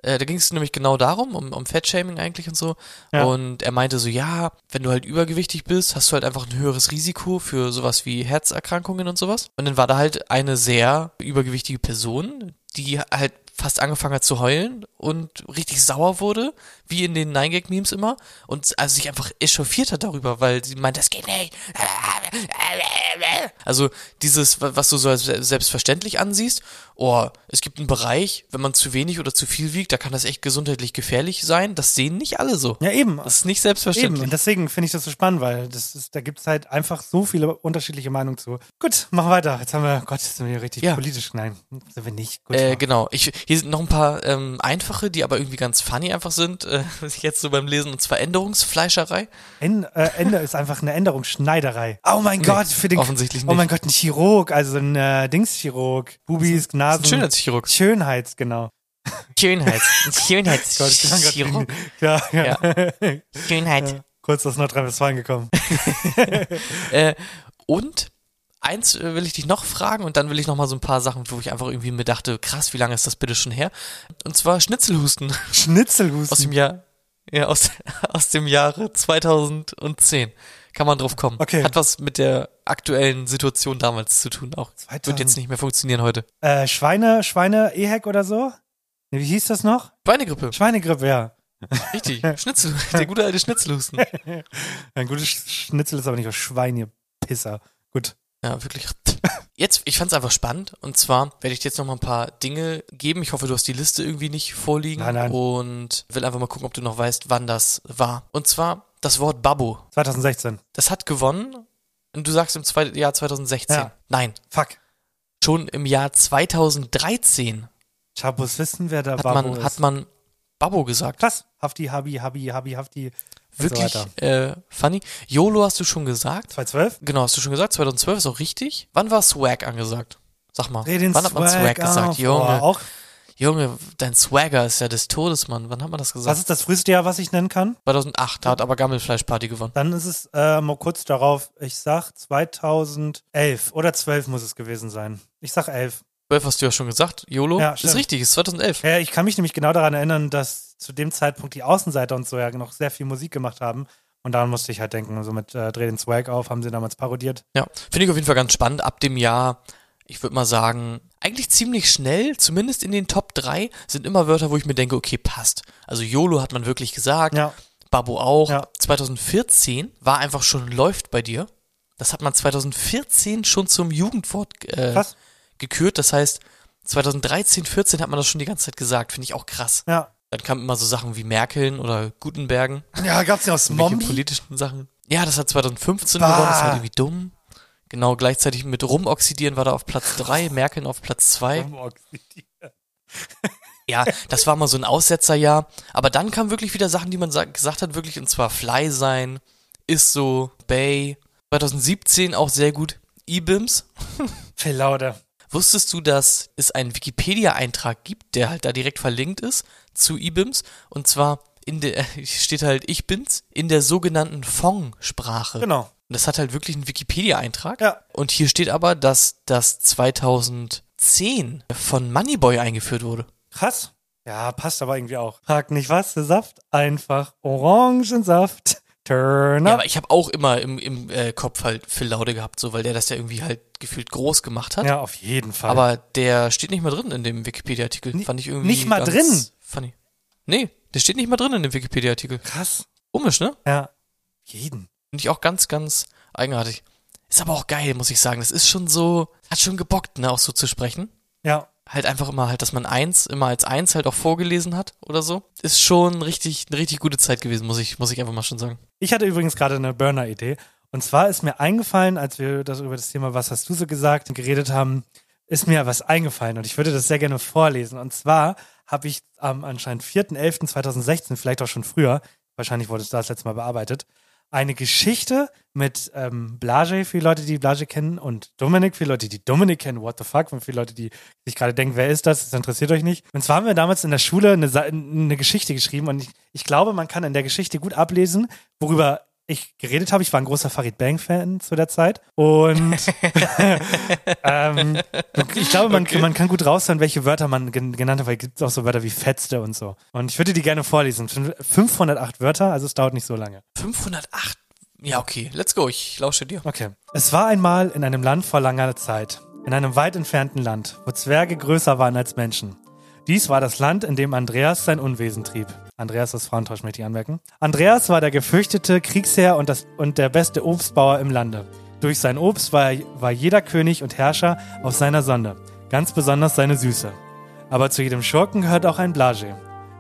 Speaker 9: Äh, da ging es nämlich genau darum, um, um Fettshaming eigentlich und so.
Speaker 2: Ja.
Speaker 9: Und er meinte so, ja, wenn du halt übergewichtig bist, hast du halt einfach ein höheres Risiko für sowas wie Herzerkrankungen und sowas. Und dann war da halt eine sehr übergewichtige Person, die halt fast angefangen hat zu heulen und richtig sauer wurde, wie in den Nine-Gag-Memes immer. Und also sich einfach echauffiert hat darüber, weil sie meint, das geht nicht. Also dieses, wa- was du so als se- selbstverständlich ansiehst, oh, es gibt einen Bereich, wenn man zu wenig oder zu viel wiegt, da kann das echt gesundheitlich gefährlich sein. Das sehen nicht alle so.
Speaker 2: Ja, eben.
Speaker 9: Das ist nicht
Speaker 2: Eben,
Speaker 9: selbstverständlich.
Speaker 2: und deswegen finde ich das so spannend, weil das ist, da gibt es halt einfach so viele unterschiedliche Meinungen zu. Gut, machen wir weiter. Jetzt haben wir, Gott, jetzt sind wir richtig
Speaker 9: Ja.
Speaker 2: politisch. Nein, sind wir nicht. Gut,
Speaker 9: Äh, genau. Ich, hier sind noch ein paar ähm, einfache, die aber irgendwie ganz funny einfach sind, äh, was ich jetzt so beim Lesen, und zwar Änderungsfleischerei.
Speaker 2: En, äh, Ende ist einfach eine Änderung, Schneiderei. Oh mein
Speaker 9: Nee,
Speaker 2: Gott, für den.
Speaker 9: offensichtlich
Speaker 2: Oh mein
Speaker 9: nicht.
Speaker 2: Gott, ein Chirurg, also ein äh, Dingschirurg. Bubis, Nasen.
Speaker 9: Ein Schönheitschirurg.
Speaker 2: Schönheits, genau.
Speaker 9: Schönheits.
Speaker 2: Gott,
Speaker 9: Schönheitschirurg.
Speaker 2: Klar, ja.
Speaker 9: Schönheit.
Speaker 2: Kurz aus Nordrhein-Westfalen gekommen.
Speaker 9: Äh, und eins äh, will ich dich noch fragen und dann will ich noch mal so ein paar Sachen, wo ich einfach irgendwie mir dachte, krass, wie lange ist das bitte schon her? Und zwar Schnitzelhusten
Speaker 2: Schnitzelhusten.
Speaker 9: aus dem Jahr, ja, aus, aus dem Jahre 2010. Kann man drauf kommen.
Speaker 2: Okay.
Speaker 9: Hat was mit der aktuellen Situation damals zu tun auch.
Speaker 2: 2000.
Speaker 9: Wird jetzt nicht mehr funktionieren heute.
Speaker 2: Äh, Schweine, Schweine, Ehek oder so? Wie hieß das noch?
Speaker 9: Schweinegrippe,
Speaker 2: Schweinegrippe, ja.
Speaker 9: richtig. Schnitzel, der gute alte Schnitzelhusten.
Speaker 2: Ein gutes Sch- Schnitzel ist aber nicht aus Schwein, ihr Pisser. Gut.
Speaker 9: Ja, wirklich. Jetzt, ich fand's einfach spannend und zwar werde ich dir jetzt noch mal ein paar Dinge geben. Ich hoffe, du hast die Liste irgendwie nicht vorliegen
Speaker 2: Nein, nein.
Speaker 9: und will einfach mal gucken, ob du noch weißt, wann das war. Und zwar das Wort Babbo.
Speaker 2: 2016.
Speaker 9: Das hat gewonnen und du sagst im zwei, Jahr 2016.
Speaker 2: Ja.
Speaker 9: Nein,
Speaker 2: Fuck.
Speaker 9: schon im Jahr 2013
Speaker 2: Chabos wissen, wer da
Speaker 9: hat
Speaker 2: Babbo
Speaker 9: man,
Speaker 2: ist.
Speaker 9: hat man Babbo gesagt.
Speaker 2: Krass. Hafti, Habi, Habi, Habi, Hafti. Und
Speaker 9: Wirklich
Speaker 2: So
Speaker 9: äh, funny. YOLO hast du schon gesagt.
Speaker 2: 2012?
Speaker 9: Genau, hast du schon gesagt. 2012 ist auch richtig. Wann war Swag angesagt? Sag mal.
Speaker 2: Dreh den
Speaker 9: Wann hat man Swag
Speaker 2: auf.
Speaker 9: gesagt? Junge.
Speaker 2: Auch,
Speaker 9: Junge, dein Swagger ist ja des Todes, Mann. Wann hat man das gesagt?
Speaker 2: was ist das früheste Jahr, was ich nennen kann?
Speaker 9: 2008, da hat aber Gammelfleischparty gewonnen.
Speaker 2: Dann ist es äh, mal kurz darauf, ich sag 2011 oder 12 muss es gewesen sein. Ich sag 11.
Speaker 9: 12 hast du ja schon gesagt, YOLO.
Speaker 2: Ja,
Speaker 9: ist richtig, ist 2011.
Speaker 2: Ja, ich kann mich nämlich genau daran erinnern, dass zu dem Zeitpunkt die Außenseiter und so ja noch sehr viel Musik gemacht haben. Und daran musste ich halt denken. Also mit äh, Dreh den Swag auf, haben sie damals parodiert.
Speaker 9: Ja, finde ich auf jeden Fall ganz spannend. Ab dem Jahr, ich würde mal sagen, eigentlich ziemlich schnell, zumindest in den Top 3, sind immer Wörter, wo ich mir denke, okay, passt. Also YOLO hat man wirklich gesagt,
Speaker 2: Ja.
Speaker 9: Babo auch.
Speaker 2: Ja.
Speaker 9: 2014 war einfach schon läuft bei dir. Das hat man 2014 schon zum Jugendwort äh,
Speaker 2: Krass.
Speaker 9: Gekürt. Das heißt, 2013, 14 hat man das schon die ganze Zeit gesagt. Finde ich auch krass.
Speaker 2: Ja.
Speaker 9: Dann kamen immer so Sachen wie Merkeln oder Gutenbergen.
Speaker 2: Ja, gab's ja aus Mombi?
Speaker 9: politischen Sachen. Ja, das hat 2015
Speaker 2: Bah.
Speaker 9: gewonnen, das war irgendwie dumm. Genau, gleichzeitig mit Rumoxidieren war da auf Platz 3, Merkeln auf Platz 2. Ja, das war mal so ein Aussetzerjahr. Aber dann kamen wirklich wieder Sachen, die man sa- gesagt hat, wirklich, und zwar Fly sein, ist so, Bay. 2017 auch sehr gut, E-Bims.
Speaker 2: Viel lauter.
Speaker 9: Wusstest du, dass es einen Wikipedia-Eintrag gibt, der halt da direkt verlinkt ist zu IBIMS? Und zwar in der, steht halt Ich bin's, in der sogenannten Fong-Sprache.
Speaker 2: Genau.
Speaker 9: Und das hat halt wirklich einen Wikipedia-Eintrag.
Speaker 2: Ja.
Speaker 9: Und hier steht aber, dass das 2010 von Moneyboy eingeführt wurde.
Speaker 2: Krass. Ja, passt aber irgendwie auch. Frag nicht was, der Saft, einfach Orangensaft. Turn
Speaker 9: Ja,
Speaker 2: up.
Speaker 9: aber ich habe auch immer im, im äh, Kopf halt Phil Laude gehabt, so, weil der das ja irgendwie halt gefühlt groß gemacht hat.
Speaker 2: Ja, auf jeden Fall.
Speaker 9: Aber der steht nicht mal drin in dem Wikipedia-Artikel. Fand ich irgendwie.
Speaker 2: nicht mal drin?
Speaker 9: Funny. Nee, der steht nicht mal drin in dem Wikipedia-Artikel.
Speaker 2: krass.
Speaker 9: Komisch, ne?
Speaker 2: Ja. Jeden.
Speaker 9: Finde ich auch ganz, ganz eigenartig. Ist aber auch geil, muss ich sagen. Das ist schon so, hat schon gebockt, ne, auch so zu sprechen.
Speaker 2: Ja.
Speaker 9: Halt einfach immer halt, dass man eins, immer als eins halt auch vorgelesen hat oder so. Ist schon richtig, eine richtig gute Zeit gewesen, muss ich, muss ich einfach mal schon sagen.
Speaker 2: Ich hatte übrigens gerade eine Burner-Idee. Und zwar ist mir eingefallen, als wir das über das Thema Was hast du so gesagt geredet haben, ist mir was eingefallen und ich würde das sehr gerne vorlesen. Und zwar habe ich am anscheinend 4.11.2016, vielleicht auch schon früher, wahrscheinlich wurde es da das letzte Mal bearbeitet, eine Geschichte mit ähm, Blage für Leute, die Blage kennen und Dominik für Leute, die Dominik kennen, what the fuck, und für Leute, die sich gerade denken, wer ist das, das interessiert euch nicht. Und zwar haben wir damals in der Schule eine, eine Geschichte geschrieben und ich, ich glaube, man kann in der Geschichte gut ablesen, worüber ich geredet habe. Ich war ein großer Farid Bang-Fan zu der Zeit und ähm, ich glaube, man, man kann gut raushören, welche Wörter man gen genannt hat, weil es gibt auch so Wörter wie Fetzte und so. Und ich würde die gerne vorlesen. 508 Wörter, also es dauert nicht so lange.
Speaker 9: 508. Ja, okay, let's go. Ich lausche dir.
Speaker 2: Okay. Es war einmal in einem Land vor langer Zeit, in einem weit entfernten Land, wo Zwerge größer waren als Menschen. Dies war das Land, in dem Andreas sein Unwesen trieb. Andreas ist Frauentausch, möchte ich anmerken. Andreas war der gefürchtete Kriegsherr und, das, und der beste Obstbauer im Lande. Durch sein Obst war, war jeder König und Herrscher auf seiner Sonde, ganz besonders seine Süße. Aber zu jedem Schurken gehört auch ein Blage.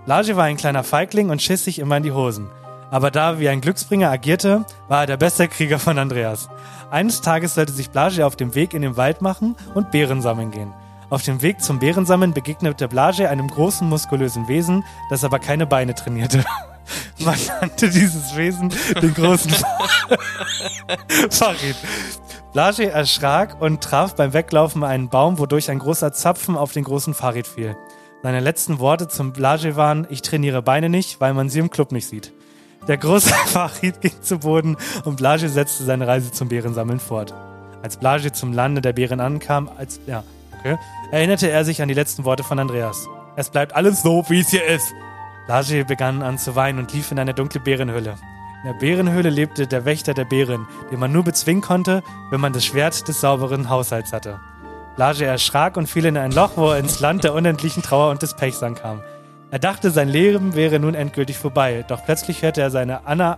Speaker 2: Blage war ein kleiner Feigling und schiss sich immer in die Hosen. Aber da er wie ein Glücksbringer agierte, war er der beste Krieger von Andreas. Eines Tages sollte sich Blage auf dem Weg in den Wald machen und Beeren sammeln gehen. Auf dem Weg zum Beerensammeln begegnete Blage einem großen, muskulösen Wesen, das aber keine Beine trainierte. Man nannte dieses Wesen den großen Farid. Blage erschrak und traf beim Weglaufen einen Baum, wodurch ein großer Zapfen auf den großen Farid fiel. Seine letzten Worte zum Blage waren, ich trainiere Beine nicht, weil man sie im Club nicht sieht. Der große Farid ging zu Boden und Blage setzte seine Reise zum Bärensammeln fort. Als Blage zum Lande der Bären ankam, als, ja, okay, erinnerte er sich an die letzten Worte von Andreas. Es bleibt alles so, wie es hier ist. Blage begann an zu weinen und lief in eine dunkle Bärenhöhle. In der Bärenhöhle lebte der Wächter der Bären, den man nur bezwingen konnte, wenn man das Schwert des sauberen Haushalts hatte. Blage erschrak und fiel in ein Loch, wo er ins Land der unendlichen Trauer und des Pechs ankam. Er dachte, sein Leben wäre nun endgültig vorbei, doch plötzlich hörte er, seine Anna,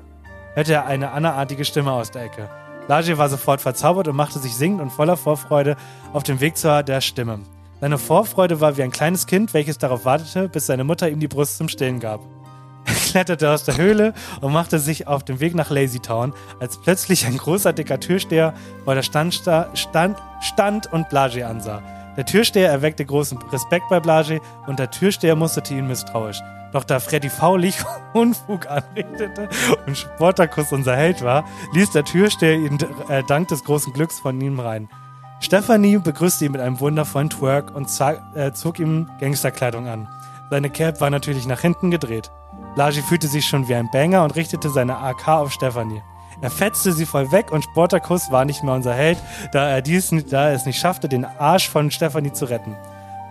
Speaker 2: hörte er eine Anna-artige Stimme aus der Ecke. Blage war sofort verzaubert und machte sich singend und voller Vorfreude auf dem Weg zur der Stimme. Seine Vorfreude war wie ein kleines Kind, welches darauf wartete, bis seine Mutter ihm die Brust zum Stillen gab. Er kletterte aus der Höhle und machte sich auf den Weg nach Lazy Town, als plötzlich ein großer, dicker Türsteher vor der Stand, stand, stand und Blage ansah. Der Türsteher erweckte großen Respekt bei Blage und der Türsteher musterte ihn misstrauisch. Doch da Freddy faulig Unfug anrichtete und Sportakus unser Held war, ließ der Türsteher ihn äh, dank des großen Glücks von ihm rein. Stephanie begrüßte ihn mit einem wundervollen Twerk und äh, zog ihm Gangsterkleidung an. Seine Cap war natürlich nach hinten gedreht. Blage fühlte sich schon wie ein Banger und richtete seine AK auf Stephanie. Er fetzte sie voll weg und Sportakus war nicht mehr unser Held, da er, dies, da er es nicht schaffte, den Arsch von Stephanie zu retten.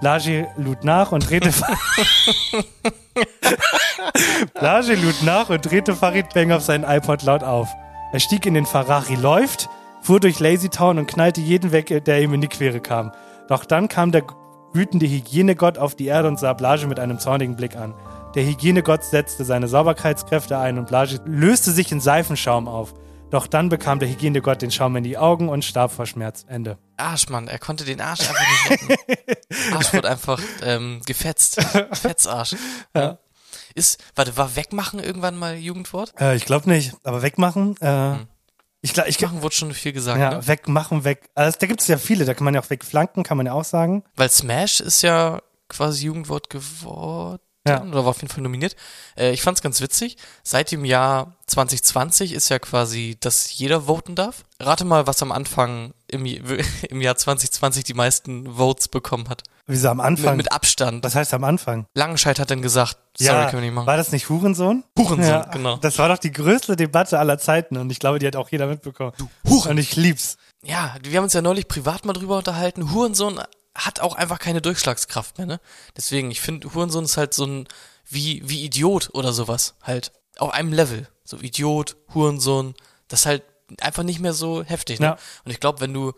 Speaker 2: Blage lud nach und drehte Blage lud nach und drehte Farid Bang auf seinen iPod laut auf. Er stieg in den Ferrari läuft, fuhr durch Lazy Town und knallte jeden weg, der ihm in die Quere kam. Doch dann kam der wütende Hygienegott auf die Erde und sah Blage mit einem zornigen Blick an. Der Hygienegott setzte seine Sauberkeitskräfte ein und Blage löste sich in Seifenschaum auf. Doch dann bekam der Hygienegott den Schaum in die Augen und starb vor Schmerz. Ende.
Speaker 9: Arsch, Mann, er konnte den Arsch einfach nicht retten. Arsch wird einfach ähm, gefetzt. Fetzarsch. Ja. Ist, warte, war wegmachen irgendwann mal Jugendwort?
Speaker 2: Äh, ich glaube nicht, aber wegmachen. Äh, hm. Ich, ich,
Speaker 9: Machen wurde schon viel gesagt.
Speaker 2: Ja,
Speaker 9: ne?
Speaker 2: wegmachen, weg. Also, da gibt es ja viele, da kann man ja auch wegflanken, kann man ja auch sagen.
Speaker 9: Weil Smash ist ja quasi Jugendwort geworden.
Speaker 2: Ja.
Speaker 9: Oder war auf jeden Fall nominiert. Äh, ich fand's ganz witzig. Seit dem Jahr 2020 ist ja quasi, dass jeder voten darf. Rate mal, was am Anfang im, im Jahr 2020 die meisten Votes bekommen hat.
Speaker 2: Wieso am Anfang?
Speaker 9: Mit, mit Abstand.
Speaker 2: Was heißt am Anfang?
Speaker 9: Langenscheid hat dann gesagt, sorry,
Speaker 2: ja,
Speaker 9: können wir nicht machen.
Speaker 2: War das nicht Hurensohn?
Speaker 9: Hurensohn,
Speaker 2: ja,
Speaker 9: genau.
Speaker 2: Das war doch die größte Debatte aller Zeiten und ich glaube, die hat auch jeder mitbekommen. Du Huren. Und ich lieb's.
Speaker 9: Ja, wir haben uns ja neulich privat mal drüber unterhalten. Hurensohn hat auch einfach keine Durchschlagskraft mehr, ne? Deswegen, ich finde, Hurensohn ist halt so ein, wie, wie Idiot oder sowas, halt. Auf einem Level. so Idiot, Hurensohn, das ist halt einfach nicht mehr so heftig. Ne?
Speaker 2: Ja.
Speaker 9: Und ich glaube, wenn du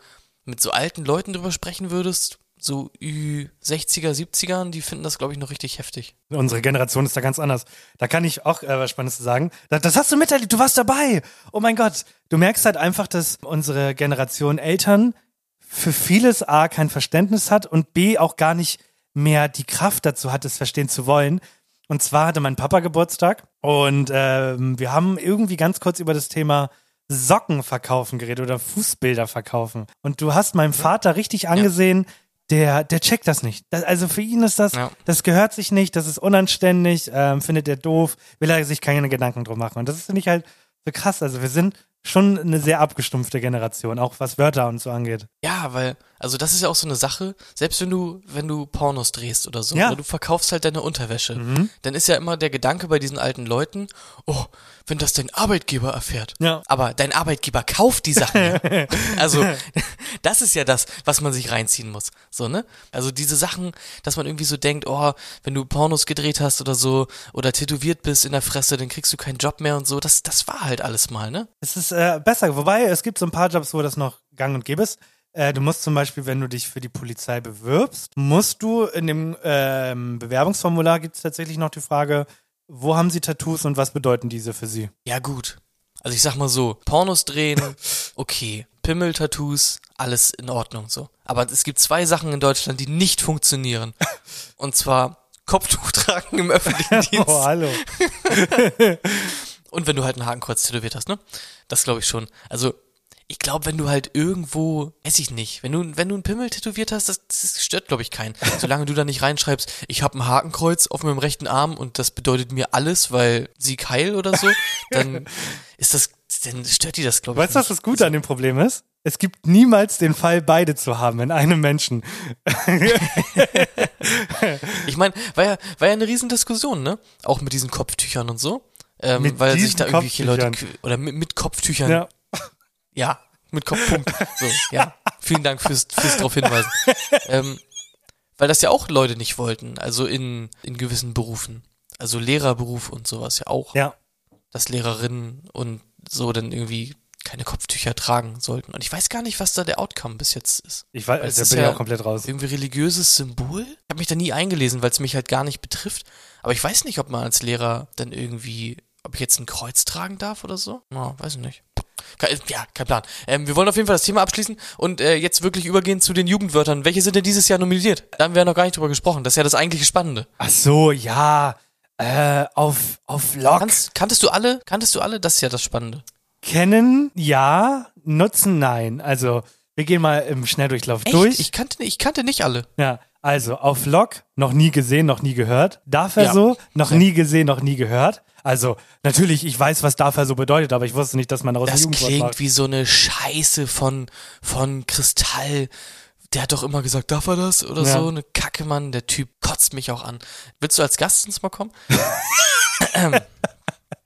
Speaker 9: mit so alten Leuten drüber sprechen würdest, so Ü60er, 70ern, die finden das, glaube ich, noch richtig heftig.
Speaker 2: Unsere Generation ist da ganz anders. Da kann ich auch äh, was Spannendes zu sagen. Das, das hast du miterlebt, du warst dabei. Oh mein Gott. Du merkst halt einfach, dass unsere Generation Eltern für vieles A kein Verständnis hat und B auch gar nicht mehr die Kraft dazu hat, es verstehen zu wollen. Und zwar hatte mein Papa Geburtstag und ähm, wir haben irgendwie ganz kurz über das Thema Socken verkaufen geredet oder Fußbilder verkaufen. Und du hast meinem Vater richtig angesehen, der, der checkt das nicht. Das, also für ihn ist das,
Speaker 9: Ja.
Speaker 2: das gehört sich nicht, das ist unanständig, ähm, findet er doof, will er sich keine Gedanken drum machen. Und das finde ich halt so krass. Also wir sind schon eine sehr abgestumpfte Generation, auch was Wörter und so angeht.
Speaker 9: Ja, weil, also das ist ja auch so eine Sache, selbst wenn du, wenn du Pornos drehst oder so,
Speaker 2: Ja.
Speaker 9: oder du verkaufst halt deine Unterwäsche, dann ist ja immer der Gedanke bei diesen alten Leuten, oh, wenn das dein Arbeitgeber erfährt.
Speaker 2: Ja.
Speaker 9: Aber dein Arbeitgeber kauft die Sachen. Also, das ist ja das, was man sich reinziehen muss. So, ne? Also diese Sachen, dass man irgendwie so denkt, oh, wenn du Pornos gedreht hast oder so, oder tätowiert bist in der Fresse, dann kriegst du keinen Job mehr und so. Das, das war halt alles mal, ne?
Speaker 2: Es ist äh, besser, wobei es gibt so ein paar Jobs, wo das noch gang und gäbe ist. Äh, du musst zum Beispiel, wenn du dich für die Polizei bewirbst, musst du in dem ähm, Bewerbungsformular gibt es tatsächlich noch die Frage, wo haben sie Tattoos und was bedeuten diese für sie?
Speaker 9: Ja, gut. Also ich sag mal so, Pornos drehen, okay. Pimmel-Tattoos, alles in Ordnung so. Aber es gibt zwei Sachen in Deutschland, die nicht funktionieren. Und zwar Kopftuch tragen im öffentlichen Dienst.
Speaker 2: Oh, hallo.
Speaker 9: Und wenn du halt ein Hakenkreuz tätowiert hast, ne? Das glaube ich schon. Also, ich glaube, wenn du halt irgendwo, weiß ich nicht, wenn du, wenn du einen Pimmel tätowiert hast, das, das stört, glaube ich, keinen. Solange du da nicht reinschreibst, ich habe ein Hakenkreuz auf meinem rechten Arm und das bedeutet mir alles, weil Sieg heil oder so, dann ist das, dann stört die das, glaube ich.
Speaker 2: Weißt du, was das Gute an dem Problem ist? Es gibt niemals den Fall, beide zu haben in einem Menschen.
Speaker 9: Ich meine, war ja, war ja eine Riesendiskussion, ne? Auch mit diesen Kopftüchern und so. Ähm, weil sich da irgendwelche Leute, oder mit, mit Kopftüchern,
Speaker 2: Ja.
Speaker 9: Ja, mit Kopfpunkt. So, ja. Vielen Dank fürs, fürs darauf hinweisen. Ähm, weil das ja auch Leute nicht wollten, also in, in gewissen Berufen. Also Lehrerberuf und sowas ja auch.
Speaker 2: Ja.
Speaker 9: Dass Lehrerinnen und so dann irgendwie keine Kopftücher tragen sollten. Und ich weiß gar nicht, was da der Outcome bis jetzt ist.
Speaker 2: Ich weiß,
Speaker 9: es
Speaker 2: da bin ich
Speaker 9: ja
Speaker 2: auch komplett raus.
Speaker 9: Irgendwie religiöses Symbol? Ich habe mich da nie eingelesen, weil es mich halt gar nicht betrifft. Aber ich weiß nicht, ob man als Lehrer dann irgendwie, ob ich jetzt ein Kreuz tragen darf oder so. Ja, weiß ich nicht. Ja, kein Plan. Ähm, wir wollen auf jeden Fall das Thema abschließen und äh, jetzt wirklich übergehen zu den Jugendwörtern. Welche sind denn dieses Jahr nominiert? Da haben wir ja noch gar nicht drüber gesprochen. Das ist ja das eigentliche Spannende.
Speaker 2: Ach so, ja. Äh, auf, auf Lock.
Speaker 9: Kanntest, kanntest du alle? Kanntest du alle? Das ist ja das Spannende.
Speaker 2: Kennen, ja. Nutzen, nein. Also, wir gehen mal im Schnelldurchlauf
Speaker 9: Echt?
Speaker 2: durch.
Speaker 9: Ich kannte, ich kannte nicht alle.
Speaker 2: Ja, also auf Lock, noch nie gesehen, noch nie gehört. Darf er
Speaker 9: Ja.
Speaker 2: so, noch nie gesehen, noch nie gehört. Also natürlich, ich weiß, was darf er so bedeutet, aber ich wusste nicht, dass man daraus
Speaker 9: Das klingt
Speaker 2: macht.
Speaker 9: wie so eine Scheiße von, von Kristall. Der hat doch immer gesagt, darf er das oder
Speaker 2: Ja.
Speaker 9: so? Eine Kacke, Mann. Der Typ kotzt mich auch an. Willst du als Gast ins Mal kommen?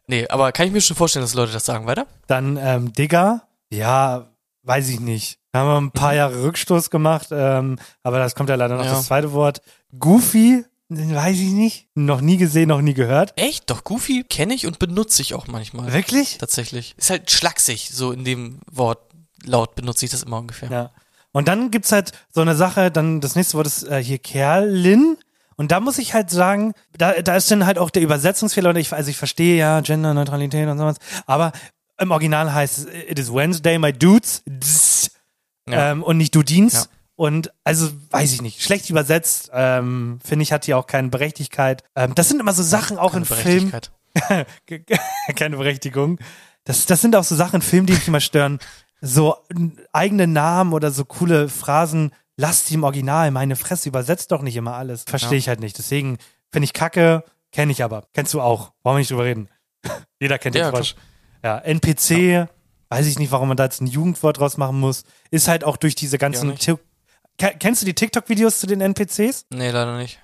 Speaker 9: nee, aber kann ich mir schon vorstellen, dass Leute das sagen, weiter?
Speaker 2: Dann ähm, Digger, ja, weiß ich nicht. Da haben wir ein paar Jahre Rückstoß gemacht, ähm, aber das kommt ja leider noch
Speaker 9: Ja.
Speaker 2: das zweite Wort. Goofy, weiß ich nicht. Noch nie gesehen, noch nie gehört.
Speaker 9: Echt? Doch, Goofy kenne ich und benutze ich auch manchmal.
Speaker 2: Wirklich?
Speaker 9: Tatsächlich. Ist halt schlaksig, so in dem Wort laut benutze ich das immer ungefähr.
Speaker 2: Ja. Und dann gibt's halt so eine Sache, dann das nächste Wort ist äh, hier Kerlin. Und da muss ich halt sagen, da, da ist dann halt auch der Übersetzungsfehler. Und ich, also ich verstehe ja Genderneutralität und sowas. Aber im Original heißt es, it is Wednesday, my dudes. Ds,
Speaker 9: Ja.
Speaker 2: ähm, und nicht du dienst.
Speaker 9: Ja.
Speaker 2: Und also, weiß ich nicht, schlecht übersetzt, ähm, finde ich, hat hier auch keine Berechtigkeit. Ähm, das sind immer so Sachen auch
Speaker 9: Keine
Speaker 2: in Filmen. Keine Berechtigung. Das, das sind auch so Sachen in Filmen, die mich immer stören. So eigene Namen oder so coole Phrasen, lasst die im Original, meine Fresse, übersetzt doch nicht immer alles. Verstehe
Speaker 9: Ja.
Speaker 2: ich halt nicht. Deswegen finde ich Kacke, kenne ich aber. Kennst du auch. Wollen wir nicht drüber reden. Jeder kennt den
Speaker 9: Ja,
Speaker 2: Frosch. Ja, NPC, weiß ich nicht, warum man da jetzt ein Jugendwort draus machen muss. Ist halt auch durch diese ganzen. Ke- Kennst du die TikTok-Videos zu den NPCs?
Speaker 9: Nee, leider nicht.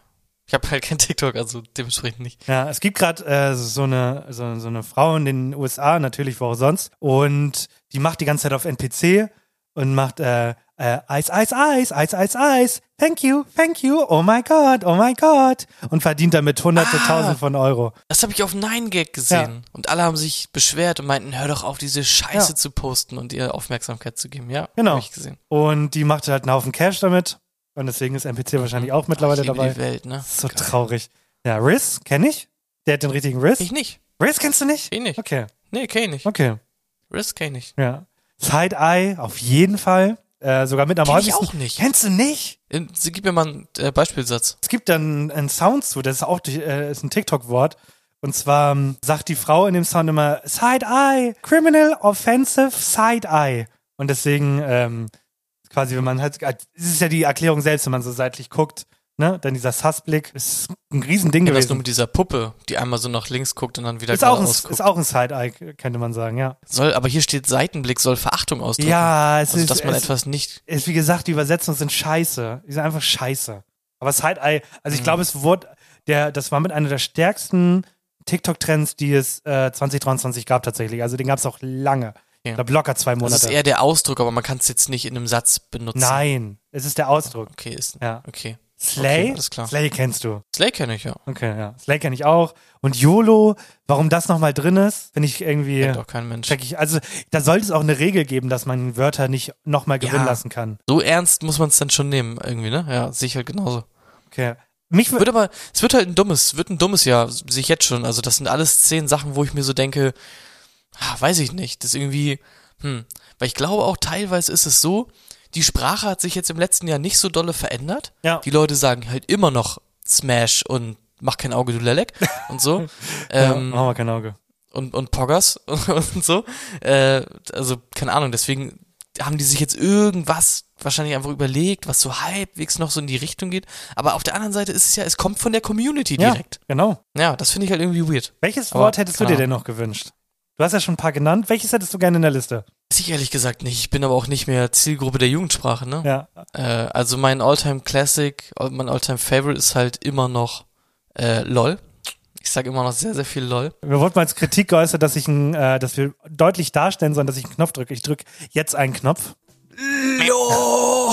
Speaker 9: Ich habe halt kein TikTok, also dementsprechend nicht.
Speaker 2: Ja, es gibt gerade äh, so, eine, so, so eine Frau in den USA, natürlich wo auch sonst, und die macht die ganze Zeit auf NPC und macht äh, äh, Eis, Eis, Eis, Eis, Eis, Eis, thank you, thank you, oh my God, oh my God. Und verdient damit hunderte,
Speaker 9: Ah.
Speaker 2: tausend von Euro.
Speaker 9: Das habe ich auf Nine Gag gesehen. Und alle haben sich beschwert und meinten, hör doch auf, diese Scheiße
Speaker 2: Ja.
Speaker 9: zu posten und ihr Aufmerksamkeit zu geben. Ja,
Speaker 2: Genau.
Speaker 9: ich gesehen.
Speaker 2: Und die machte halt einen Haufen Cash damit. Und deswegen ist NPC wahrscheinlich auch mittlerweile
Speaker 9: ich liebe
Speaker 2: dabei.
Speaker 9: die Welt, ne?
Speaker 2: So
Speaker 9: Geil.
Speaker 2: traurig. Ja, Riz, kenne ich. Der hat den richtigen Riz.
Speaker 9: Ich nicht.
Speaker 2: Riz kennst du nicht?
Speaker 9: Ich nicht.
Speaker 2: Okay,
Speaker 9: Nee, kenn ich nicht.
Speaker 2: okay.
Speaker 9: Risk kenn ich nicht.
Speaker 2: Ja. Side-Eye, auf jeden Fall. Äh, sogar mit am
Speaker 9: Kenn ich
Speaker 2: häufigsten.
Speaker 9: auch nicht.
Speaker 2: Kennst du nicht?
Speaker 9: In- Sie gib mir mal einen äh, Beispielsatz.
Speaker 2: Es gibt dann einen Sound zu, das ist auch durch, äh, ist ein TikTok-Wort. Und zwar ähm, sagt die Frau in dem Sound immer Side-Eye, Criminal Offensive Side-Eye. Und deswegen, ähm, quasi, wenn man halt, es ist ja die Erklärung selbst, wenn man so seitlich guckt, ne, dann dieser Sassblick ist ein Riesending
Speaker 9: Ja, das nur
Speaker 2: gewesen.
Speaker 9: mit dieser Puppe, die einmal so nach links guckt und dann wieder
Speaker 2: Ist auch, ein,
Speaker 9: geradeaus
Speaker 2: ist
Speaker 9: guckt.
Speaker 2: auch ein Side-Eye, könnte man sagen, ja.
Speaker 9: Soll, aber hier steht Seitenblick soll Verachtung ausdrücken.
Speaker 2: Ja, es
Speaker 9: also,
Speaker 2: ist,
Speaker 9: dass man
Speaker 2: es,
Speaker 9: etwas nicht.
Speaker 2: ist, wie gesagt, die Übersetzungen sind scheiße. Die sind einfach scheiße. Aber Side-Eye, also ich
Speaker 9: Mhm.
Speaker 2: glaube, es wurde, der, das war mit einer der stärksten TikTok-Trends, die es äh, 2023 gab tatsächlich. Also den gab es auch lange. Ich
Speaker 9: Ja.
Speaker 2: glaube, locker zwei
Speaker 9: Das
Speaker 2: Monate.
Speaker 9: ist eher der Ausdruck, aber man kann es jetzt nicht in einem Satz benutzen.
Speaker 2: Nein, es ist der Ausdruck.
Speaker 9: Okay, ist.
Speaker 2: Ja.
Speaker 9: Okay.
Speaker 2: Slay?
Speaker 9: Okay, alles klar.
Speaker 2: Slay kennst du.
Speaker 9: Slay kenne ich ja.
Speaker 2: Okay, ja. Slay kenne ich auch. Und YOLO, warum das nochmal drin ist, finde ich irgendwie.
Speaker 9: Kennt auch kein Mensch.
Speaker 2: Ich. Also, da sollte es auch eine Regel geben, dass man Wörter nicht nochmal gewinnen
Speaker 9: Ja.
Speaker 2: lassen kann.
Speaker 9: So ernst muss man es dann schon nehmen, irgendwie, ne? Ja, ich halt genauso.
Speaker 2: Okay. Mich
Speaker 9: Wird aber, es wird halt ein dummes, wird ein dummes Jahr, sehe ich jetzt schon. Also das sind alles zehn Sachen, wo ich mir so denke, ah, weiß ich nicht, das ist irgendwie, hm, weil ich glaube auch teilweise ist es so, die Sprache hat sich jetzt im letzten Jahr nicht so dolle verändert.
Speaker 2: Ja.
Speaker 9: Die Leute sagen halt immer noch Smash und mach kein Auge, du Lelek und so. ähm,
Speaker 2: ja, machen wir kein Auge.
Speaker 9: und, und Poggers und so. Äh, also, keine Ahnung, deswegen haben die sich jetzt irgendwas wahrscheinlich einfach überlegt, was so halbwegs noch so in die Richtung geht. Aber auf der anderen Seite ist es ja, es kommt von der Community
Speaker 2: Ja,
Speaker 9: direkt.
Speaker 2: genau.
Speaker 9: Ja, das finde ich halt irgendwie weird.
Speaker 2: Welches
Speaker 9: Aber
Speaker 2: Wort hättest du dir denn noch gewünscht? Du hast ja schon ein paar genannt. Welches hättest du gerne in der Liste?
Speaker 9: Weiß ich ehrlich gesagt nicht. Ich bin aber auch nicht mehr Zielgruppe der Jugendsprache, ne?
Speaker 2: Ja.
Speaker 9: Äh, also mein Alltime Classic, mein Alltime Favorite ist halt immer noch äh, LOL. Ich sage immer noch sehr, sehr viel LOL.
Speaker 2: Wir wurden mal als Kritik geäußert, dass ich ein, äh, dass wir deutlich darstellen sollen, dass ich einen Knopf drücke. Ich drücke jetzt einen Knopf.
Speaker 9: Jo!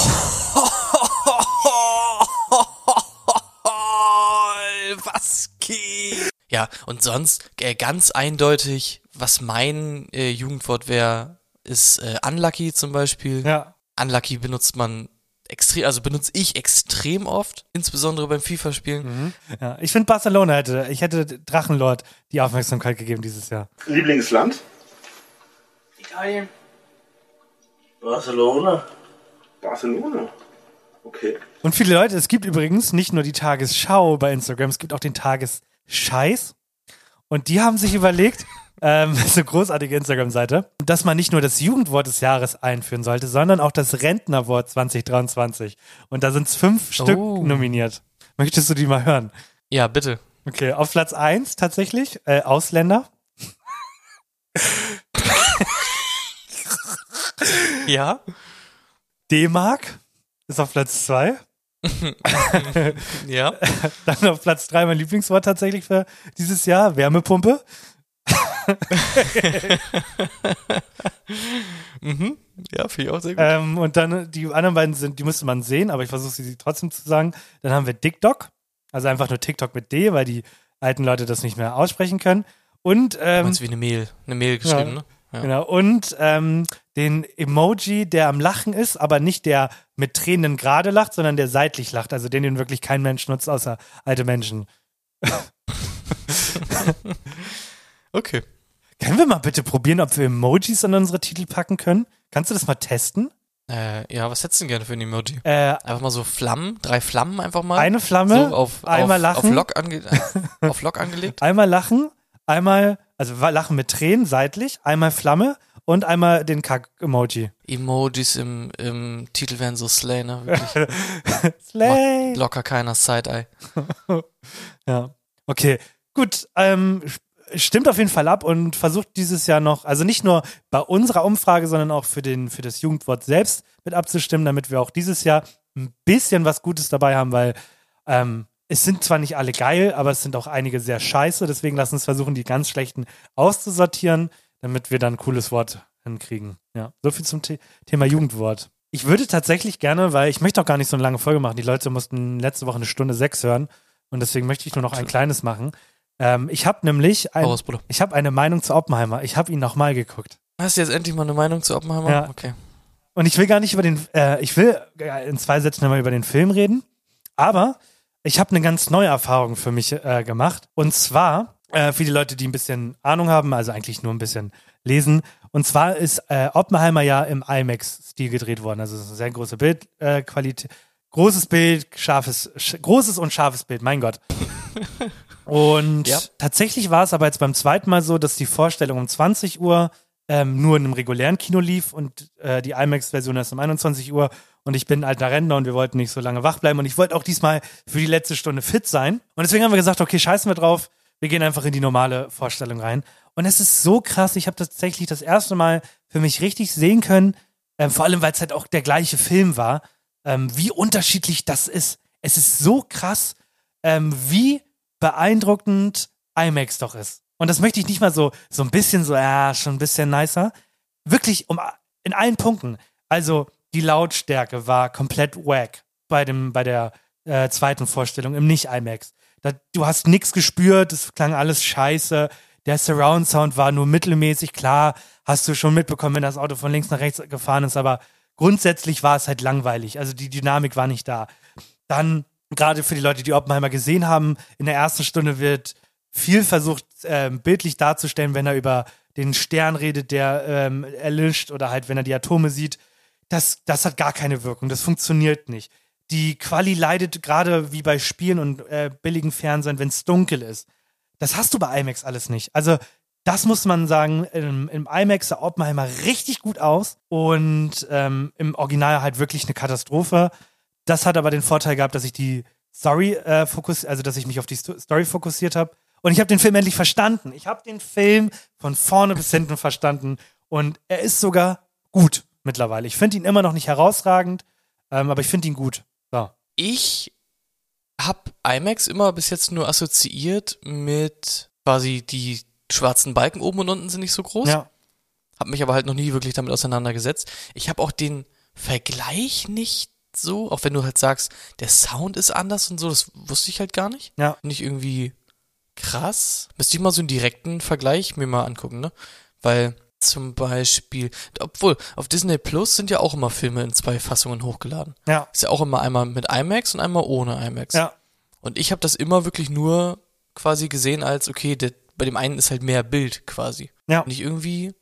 Speaker 9: Was geht? Ja, und sonst äh, ganz eindeutig, was mein äh, Jugendwort wäre, ist äh, unlucky zum Beispiel.
Speaker 2: Ja.
Speaker 9: Unlucky benutzt man extrem, also benutze ich extrem oft, insbesondere beim FIFA-Spielen.
Speaker 2: ja. Ich finde Barcelona hätte, ich hätte Drachenlord die Aufmerksamkeit gegeben dieses Jahr.
Speaker 10: Lieblingsland?
Speaker 11: Italien. Barcelona.
Speaker 10: Barcelona. Okay.
Speaker 2: Und viele Leute, es gibt übrigens nicht nur die Tagesschau bei Instagram, es gibt auch den Tagesscheiß. Und die haben sich überlegt, ähm, das ist eine großartige Instagram-Seite, dass man nicht nur das Jugendwort des Jahres einführen sollte, sondern auch das Rentnerwort 2023. Und da sind es fünf Stück
Speaker 9: Oh.
Speaker 2: nominiert. Möchtest du die mal hören?
Speaker 9: Ja, bitte.
Speaker 2: Okay, auf Platz 1 tatsächlich, äh, Ausländer.
Speaker 9: Ja.
Speaker 2: D-Mark ist auf Platz 2.
Speaker 9: Ja.
Speaker 2: Dann auf Platz 3 mein Lieblingswort tatsächlich für dieses Jahr, Wärmepumpe.
Speaker 9: mhm. Ja, finde ich auch sehr gut.
Speaker 2: Ähm, und dann die anderen beiden sind, die müsste man sehen, aber ich versuche sie trotzdem zu sagen. Dann haben wir DickDoc, also einfach nur TikTok mit D, weil die alten Leute das nicht mehr aussprechen können. Und ähm,
Speaker 9: Meinst wie eine Mail, eine Mail geschrieben,
Speaker 2: ja,
Speaker 9: ne? Ja.
Speaker 2: Genau. Und ähm, den Emoji, der am Lachen ist, aber nicht der mit Tränen gerade lacht, sondern der seitlich lacht. Also den, den wirklich kein Mensch nutzt, außer alte Menschen.
Speaker 9: Okay.
Speaker 2: Können wir mal bitte probieren, ob wir Emojis an unsere Titel packen können? Kannst du das mal testen?
Speaker 9: Äh, ja, was hättest du denn gerne für ein Emoji?
Speaker 2: Äh,
Speaker 9: Einfach mal so Flammen, drei Flammen einfach mal.
Speaker 2: Eine Flamme,
Speaker 9: so auf,
Speaker 2: einmal
Speaker 9: auf,
Speaker 2: lachen.
Speaker 9: Auf Lock, ange auf Lock angelegt.
Speaker 2: Einmal lachen, einmal, also lachen mit Tränen seitlich, einmal Flamme und einmal den Kack-Emoji.
Speaker 9: Emojis im, im Titel wären so Slay, ne? Wirklich.
Speaker 2: Slay.
Speaker 9: Macht locker keiner Side-Eye.
Speaker 2: Ja. Okay. Gut, ähm, stimmt auf jeden Fall ab und versucht dieses Jahr noch, also nicht nur bei unserer Umfrage, sondern auch für, den, für das Jugendwort selbst mit abzustimmen, damit wir auch dieses Jahr ein bisschen was Gutes dabei haben, weil ähm, es sind zwar nicht alle geil, aber es sind auch einige sehr scheiße. Deswegen lass uns versuchen, die ganz schlechten auszusortieren, damit wir dann ein cooles Wort hinkriegen. Ja, so viel zum The Thema Jugendwort. ich würde tatsächlich gerne, weil ich möchte auch gar nicht so eine lange Folge machen. Die Leute mussten letzte Woche eine Stunde sechs hören und deswegen möchte ich nur noch ein kleines machen. Ähm, ich habe nämlich ein,
Speaker 9: Bruder.
Speaker 2: ich habe eine Meinung zu Oppenheimer. Ich habe ihn nochmal geguckt.
Speaker 9: Hast du jetzt endlich mal eine Meinung zu Oppenheimer?
Speaker 2: Ja.
Speaker 9: Okay.
Speaker 2: Und ich will gar nicht über den, äh, ich will äh, in zwei Sätzen nochmal über den Film reden, aber ich habe eine ganz neue Erfahrung für mich äh, gemacht. Und zwar, äh, für die Leute, die ein bisschen Ahnung haben, also eigentlich nur ein bisschen lesen. Und zwar ist äh, Oppenheimer ja im IMAX-Stil gedreht worden. Also es ist eine sehr große Bildqualität. Äh, großes Bild, scharfes, sch großes und scharfes Bild, mein Gott. Und
Speaker 9: Ja.
Speaker 2: tatsächlich war es aber jetzt beim zweiten Mal so, dass die Vorstellung um 20 Uhr ähm, nur in einem regulären Kino lief und äh, die IMAX-Version erst um 21 Uhr. Und ich bin ein alter Rentner und wir wollten nicht so lange wach bleiben. Und ich wollte auch diesmal für die letzte Stunde fit sein. Und deswegen haben wir gesagt, okay, scheißen wir drauf. Wir gehen einfach in die normale Vorstellung rein. Und es ist so krass. Ich habe tatsächlich das erste Mal für mich richtig sehen können, ähm, vor allem weil es halt auch der gleiche Film war, ähm, wie unterschiedlich das ist. Es ist so krass, ähm, wie beeindruckend IMAX doch ist. Und das möchte ich nicht mal so, so ein bisschen so, ja, schon ein bisschen nicer. Wirklich um, in allen Punkten. Also, die Lautstärke war komplett wack bei dem, bei der äh, zweiten Vorstellung im Nicht-IMAX. Da, du hast nichts gespürt, es klang alles scheiße. Der Surround-Sound war nur mittelmäßig. Klar, hast du schon mitbekommen, wenn das Auto von links nach rechts gefahren ist, aber grundsätzlich war es halt langweilig. Also die Dynamik war nicht da. Dann, gerade für die Leute, die Oppenheimer gesehen haben, in der ersten Stunde wird viel versucht, ähm, bildlich darzustellen, wenn er über den Stern redet, der ähm, erlischt oder halt, wenn er die Atome sieht. Das, das hat gar keine Wirkung. Das funktioniert nicht. Die Quali leidet gerade wie bei Spielen und äh, billigen Fernsehen, wenn es dunkel ist. Das hast du bei IMAX alles nicht. Also, das muss man sagen, im, im IMAX sah Oppenheimer richtig gut aus und ähm, im Original halt wirklich eine Katastrophe. Das hat aber den Vorteil gehabt, dass ich die Story äh, fokus, also dass ich mich auf die Sto Story fokussiert habe. Und ich habe den Film endlich verstanden. Ich habe den Film von vorne bis hinten verstanden und er ist sogar gut mittlerweile. Ich finde ihn immer noch nicht herausragend, ähm, aber ich finde ihn gut. So.
Speaker 9: Ich habe IMAX immer bis jetzt nur assoziiert mit quasi die schwarzen Balken oben und unten sind nicht so groß.
Speaker 2: Ja.
Speaker 9: Hab mich aber halt noch nie wirklich damit auseinandergesetzt. Ich habe auch den Vergleich nicht so, auch wenn du halt sagst, der Sound ist anders und so, das wusste ich halt gar nicht.
Speaker 2: Ja.
Speaker 9: Nicht irgendwie krass. Müsste ich mal so einen direkten Vergleich mir mal angucken, ne? Weil zum Beispiel, obwohl, auf Disney Plus sind ja auch immer Filme in zwei Fassungen hochgeladen.
Speaker 2: Ja.
Speaker 9: Ist ja auch immer einmal mit IMAX und einmal ohne IMAX.
Speaker 2: Ja.
Speaker 9: Und ich habe das immer wirklich nur quasi gesehen als, okay, der, bei dem einen ist halt mehr Bild quasi.
Speaker 2: Ja.
Speaker 9: Nicht irgendwie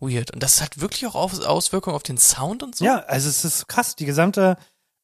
Speaker 9: weird. Und das hat wirklich auch Aus Auswirkungen auf den Sound und so.
Speaker 2: Ja, also es ist krass. Die gesamte,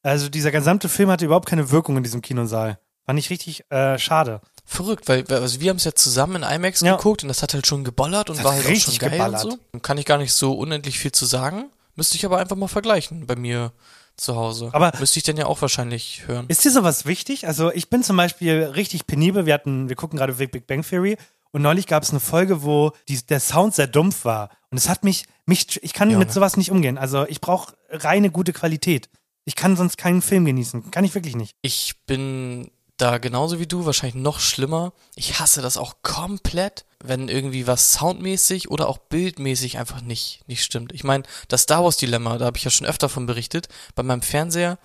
Speaker 2: also dieser gesamte Film hatte überhaupt keine Wirkung in diesem Kinosaal. Fand ich richtig äh, schade.
Speaker 9: Verrückt, weil also wir haben es ja zusammen in IMAX
Speaker 2: Ja.
Speaker 9: geguckt und das hat halt schon geballert und
Speaker 2: Das
Speaker 9: war halt auch
Speaker 2: richtig
Speaker 9: schon geil
Speaker 2: geballert.
Speaker 9: und so. Kann ich gar nicht so unendlich viel zu sagen. Müsste ich aber einfach mal vergleichen bei mir zu Hause.
Speaker 2: Aber-
Speaker 9: müsste ich dann ja auch wahrscheinlich hören.
Speaker 2: Ist dir sowas wichtig? Also ich bin zum Beispiel richtig penibel. Wir hatten, wir gucken gerade Big Big Bang Theory und neulich gab es eine Folge, wo die, der Sound sehr dumpf war und es hat mich, mich, ich kann
Speaker 9: Junge.
Speaker 2: mit sowas nicht umgehen. Also ich brauche reine gute Qualität. Ich kann sonst keinen Film genießen. Kann ich wirklich nicht.
Speaker 9: Ich bin da genauso wie du, wahrscheinlich noch schlimmer. Ich hasse das auch komplett, wenn irgendwie was soundmäßig oder auch bildmäßig einfach nicht, nicht stimmt. Ich meine, das Star Wars Dilemma, da habe ich ja schon öfter von berichtet. Bei meinem Fernseher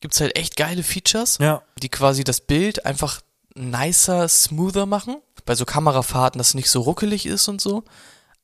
Speaker 9: gibt's halt echt geile Features,
Speaker 2: Ja.
Speaker 9: die quasi das Bild einfach nicer, smoother machen. Bei so Kamerafahrten, dass es nicht so ruckelig ist und so.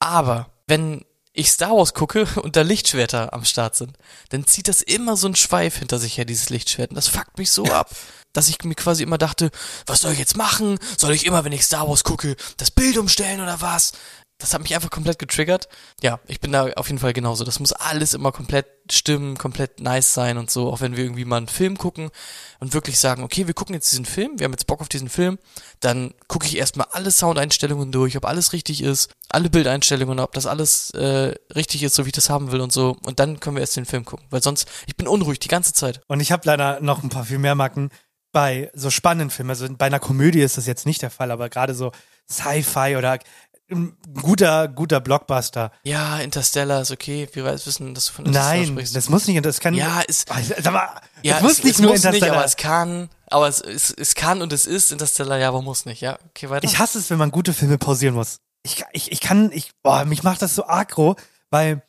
Speaker 9: Aber wenn ich Star Wars gucke und da Lichtschwerter am Start sind, dann zieht das immer so einen Schweif hinter sich her, dieses Lichtschwert. Und das fuckt mich so ab, dass ich mir quasi immer dachte, was soll ich jetzt machen? Soll ich immer, wenn ich Star Wars gucke, das Bild umstellen oder was? Das hat mich einfach komplett getriggert. Ja, ich bin da auf jeden Fall genauso. Das muss alles immer komplett stimmen, komplett nice sein und so. Auch wenn wir irgendwie mal einen Film gucken und wirklich sagen, okay, wir gucken jetzt diesen Film, wir haben jetzt Bock auf diesen Film, dann gucke ich erstmal alle Soundeinstellungen durch, ob alles richtig ist, alle Bildeinstellungen, ob das alles äh, richtig ist, so wie ich das haben will und so. Und dann können wir erst den Film gucken. Weil sonst, ich bin unruhig die ganze Zeit.
Speaker 2: Und ich habe leider noch ein paar viel mehr Marken bei so spannenden Filmen. Also bei einer Komödie ist das jetzt nicht der Fall, aber gerade so Sci-Fi oder ein guter, guter Blockbuster.
Speaker 9: Ja, Interstellar ist okay. Wir wissen, dass du von Interstellar
Speaker 2: Nein,
Speaker 9: sprichst.
Speaker 2: das muss nicht, das kann.
Speaker 9: Ja, ist-
Speaker 2: Sag mal,
Speaker 9: Ja,
Speaker 2: es muss
Speaker 9: es,
Speaker 2: nicht
Speaker 9: es
Speaker 2: nur
Speaker 9: muss nicht,
Speaker 2: Interstellar.
Speaker 9: aber es kann. Aber es, es, es kann und es ist Interstellar, ja, aber muss nicht. Ja, okay, weiter.
Speaker 2: Ich hasse es, wenn man gute Filme pausieren muss. Ich, ich, ich kann, ich, boah, mich macht das so aggro, weil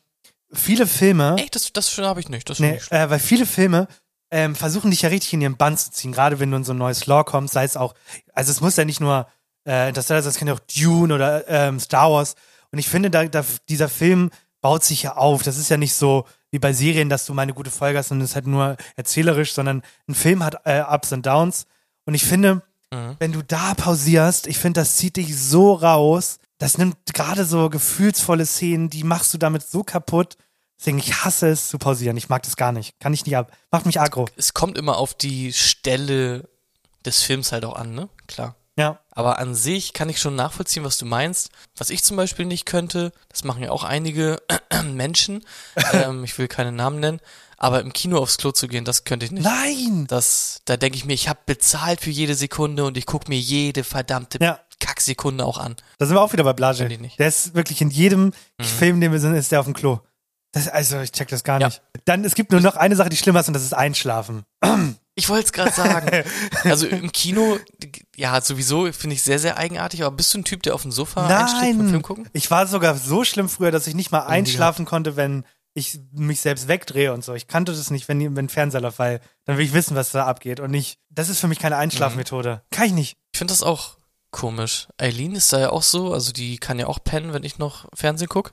Speaker 2: viele Filme.
Speaker 9: Ey, das, das habe ich nicht. Das
Speaker 2: nee, äh, weil viele Filme ähm, versuchen dich ja richtig in ihren Bann zu ziehen, gerade wenn du in so ein neues Lore kommst, sei es auch, also es muss ja nicht nur äh, das, das kann ja auch Dune oder ähm, Star Wars. Und ich finde, da, da, dieser Film baut sich ja auf. Das ist ja nicht so wie bei Serien, dass du mal eine gute Folge hast und es ist halt nur erzählerisch, sondern ein Film hat äh, Ups und Downs. Und ich finde, mhm. wenn du da pausierst, ich finde, das zieht dich so raus. Das nimmt gerade so gefühlsvolle Szenen, die machst du damit so kaputt. Deswegen, ich hasse es zu pausieren. Ich mag das gar nicht. Kann ich nicht ab. Macht mich aggro.
Speaker 9: Es kommt immer auf die Stelle des Films halt auch an, ne? Klar.
Speaker 2: Ja.
Speaker 9: Aber an sich kann ich schon nachvollziehen, was du meinst. Was ich zum Beispiel nicht könnte, das machen ja auch einige Menschen, ähm, ich will keine Namen nennen, aber im Kino aufs Klo zu gehen, das könnte ich nicht.
Speaker 2: Nein!
Speaker 9: Das, da denke ich mir, ich habe bezahlt für jede Sekunde und ich gucke mir jede verdammte
Speaker 2: ja.
Speaker 9: Kacksekunde auch an.
Speaker 2: Da sind wir auch wieder bei Blage. Der ist wirklich in jedem mhm. Film, den wir sind, ist der auf dem Klo. Das, also, ich check das gar nicht. Ja. Dann, es gibt nur noch eine Sache, die schlimmer ist, und das ist Einschlafen.
Speaker 9: Ich wollte es gerade sagen. also im Kino, ja, sowieso finde ich sehr, sehr eigenartig, aber bist du ein Typ, der auf dem Sofa einschläft beim Film gucken?
Speaker 2: Ich war sogar so schlimm früher, dass ich nicht mal einschlafen ja. konnte, wenn ich mich selbst wegdrehe und so. Ich kannte das nicht, wenn, wenn Fernseher läuft, weil dann will ich wissen, was da abgeht und nicht. Das ist für mich keine Einschlafmethode. Mhm. Kann ich nicht.
Speaker 9: Ich finde das auch komisch. Eileen ist da ja auch so, also die kann ja auch pennen, wenn ich noch Fernsehen gucke.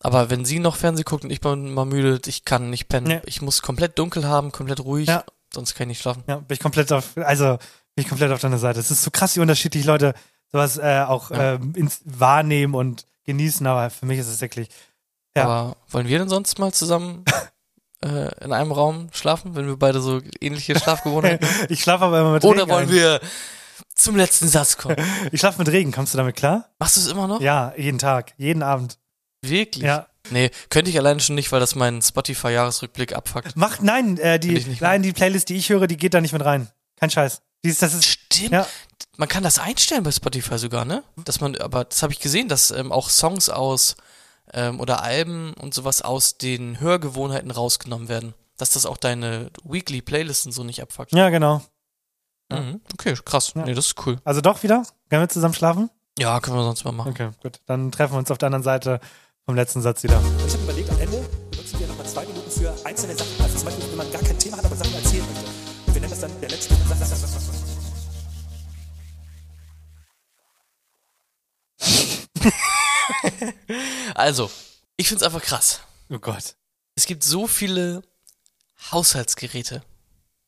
Speaker 9: Aber wenn sie noch Fernsehen guckt und ich bin mal müde, ich kann nicht pennen. Nee. Ich muss komplett dunkel haben, komplett ruhig, ja. Sonst kann ich nicht schlafen.
Speaker 2: Ja, bin ich komplett auf, also bin ich komplett auf deiner Seite. Es ist so krass, wie unterschiedlich Leute sowas äh, auch ja. ähm, ins, wahrnehmen und genießen, aber für mich ist es wirklich.
Speaker 9: Ja. Aber wollen wir denn sonst mal zusammen äh, in einem Raum schlafen, wenn wir beide so ähnliche Schlafgewohnheiten haben?
Speaker 2: ich schlafe aber immer mit
Speaker 9: Oder Regen wollen ein. wir zum letzten Satz kommen?
Speaker 2: ich schlafe mit Regen, kommst du damit klar?
Speaker 9: Machst du es immer noch?
Speaker 2: Ja, jeden Tag, jeden Abend.
Speaker 9: Wirklich?
Speaker 2: Ja.
Speaker 9: Nee, könnte ich alleine schon nicht, weil das meinen Spotify-Jahresrückblick abfuckt.
Speaker 2: Macht, nein, äh, die, nein, die Playlist, die ich höre, die geht da nicht mit rein. Kein Scheiß. Dieses, das ist,
Speaker 9: Stimmt. Ja. Man kann das einstellen bei Spotify sogar, ne? Dass man, aber das habe ich gesehen, dass ähm, auch Songs aus ähm, oder Alben und sowas aus den Hörgewohnheiten rausgenommen werden. Dass das auch deine Weekly Playlisten so nicht abfuckt.
Speaker 2: Ja, genau.
Speaker 9: Mhm. Okay, krass. Ja. Nee, das ist cool.
Speaker 2: Also doch wieder? Können wir zusammen schlafen?
Speaker 9: Ja, können wir sonst mal machen.
Speaker 2: Okay, gut. Dann treffen wir uns auf der anderen Seite vom letzten Satz wieder.
Speaker 12: Ich habe überlegt, am Ende benutzen wir nochmal zwei Minuten für einzelne Sachen. Also zum Beispiel, wenn man gar kein Thema hat, aber Sachen erzählen möchte. Und wir nennen das dann der letzte Satz.
Speaker 9: also, ich finde es einfach krass.
Speaker 2: Oh Gott.
Speaker 9: Es gibt so viele Haushaltsgeräte.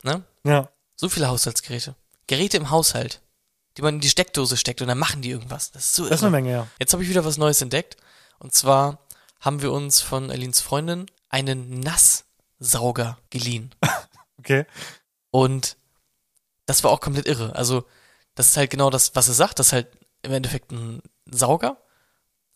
Speaker 9: Ne?
Speaker 2: Ja.
Speaker 9: So viele Haushaltsgeräte. Geräte im Haushalt, die man in die Steckdose steckt und dann machen die irgendwas. Das ist so
Speaker 2: Das ist eine Menge, ja.
Speaker 9: Jetzt habe ich wieder was Neues entdeckt. Und zwar haben wir uns von Alins Freundin einen Nasssauger geliehen.
Speaker 2: okay.
Speaker 9: Und das war auch komplett irre. Also, das ist halt genau das, was er sagt. Das ist halt im Endeffekt ein Sauger.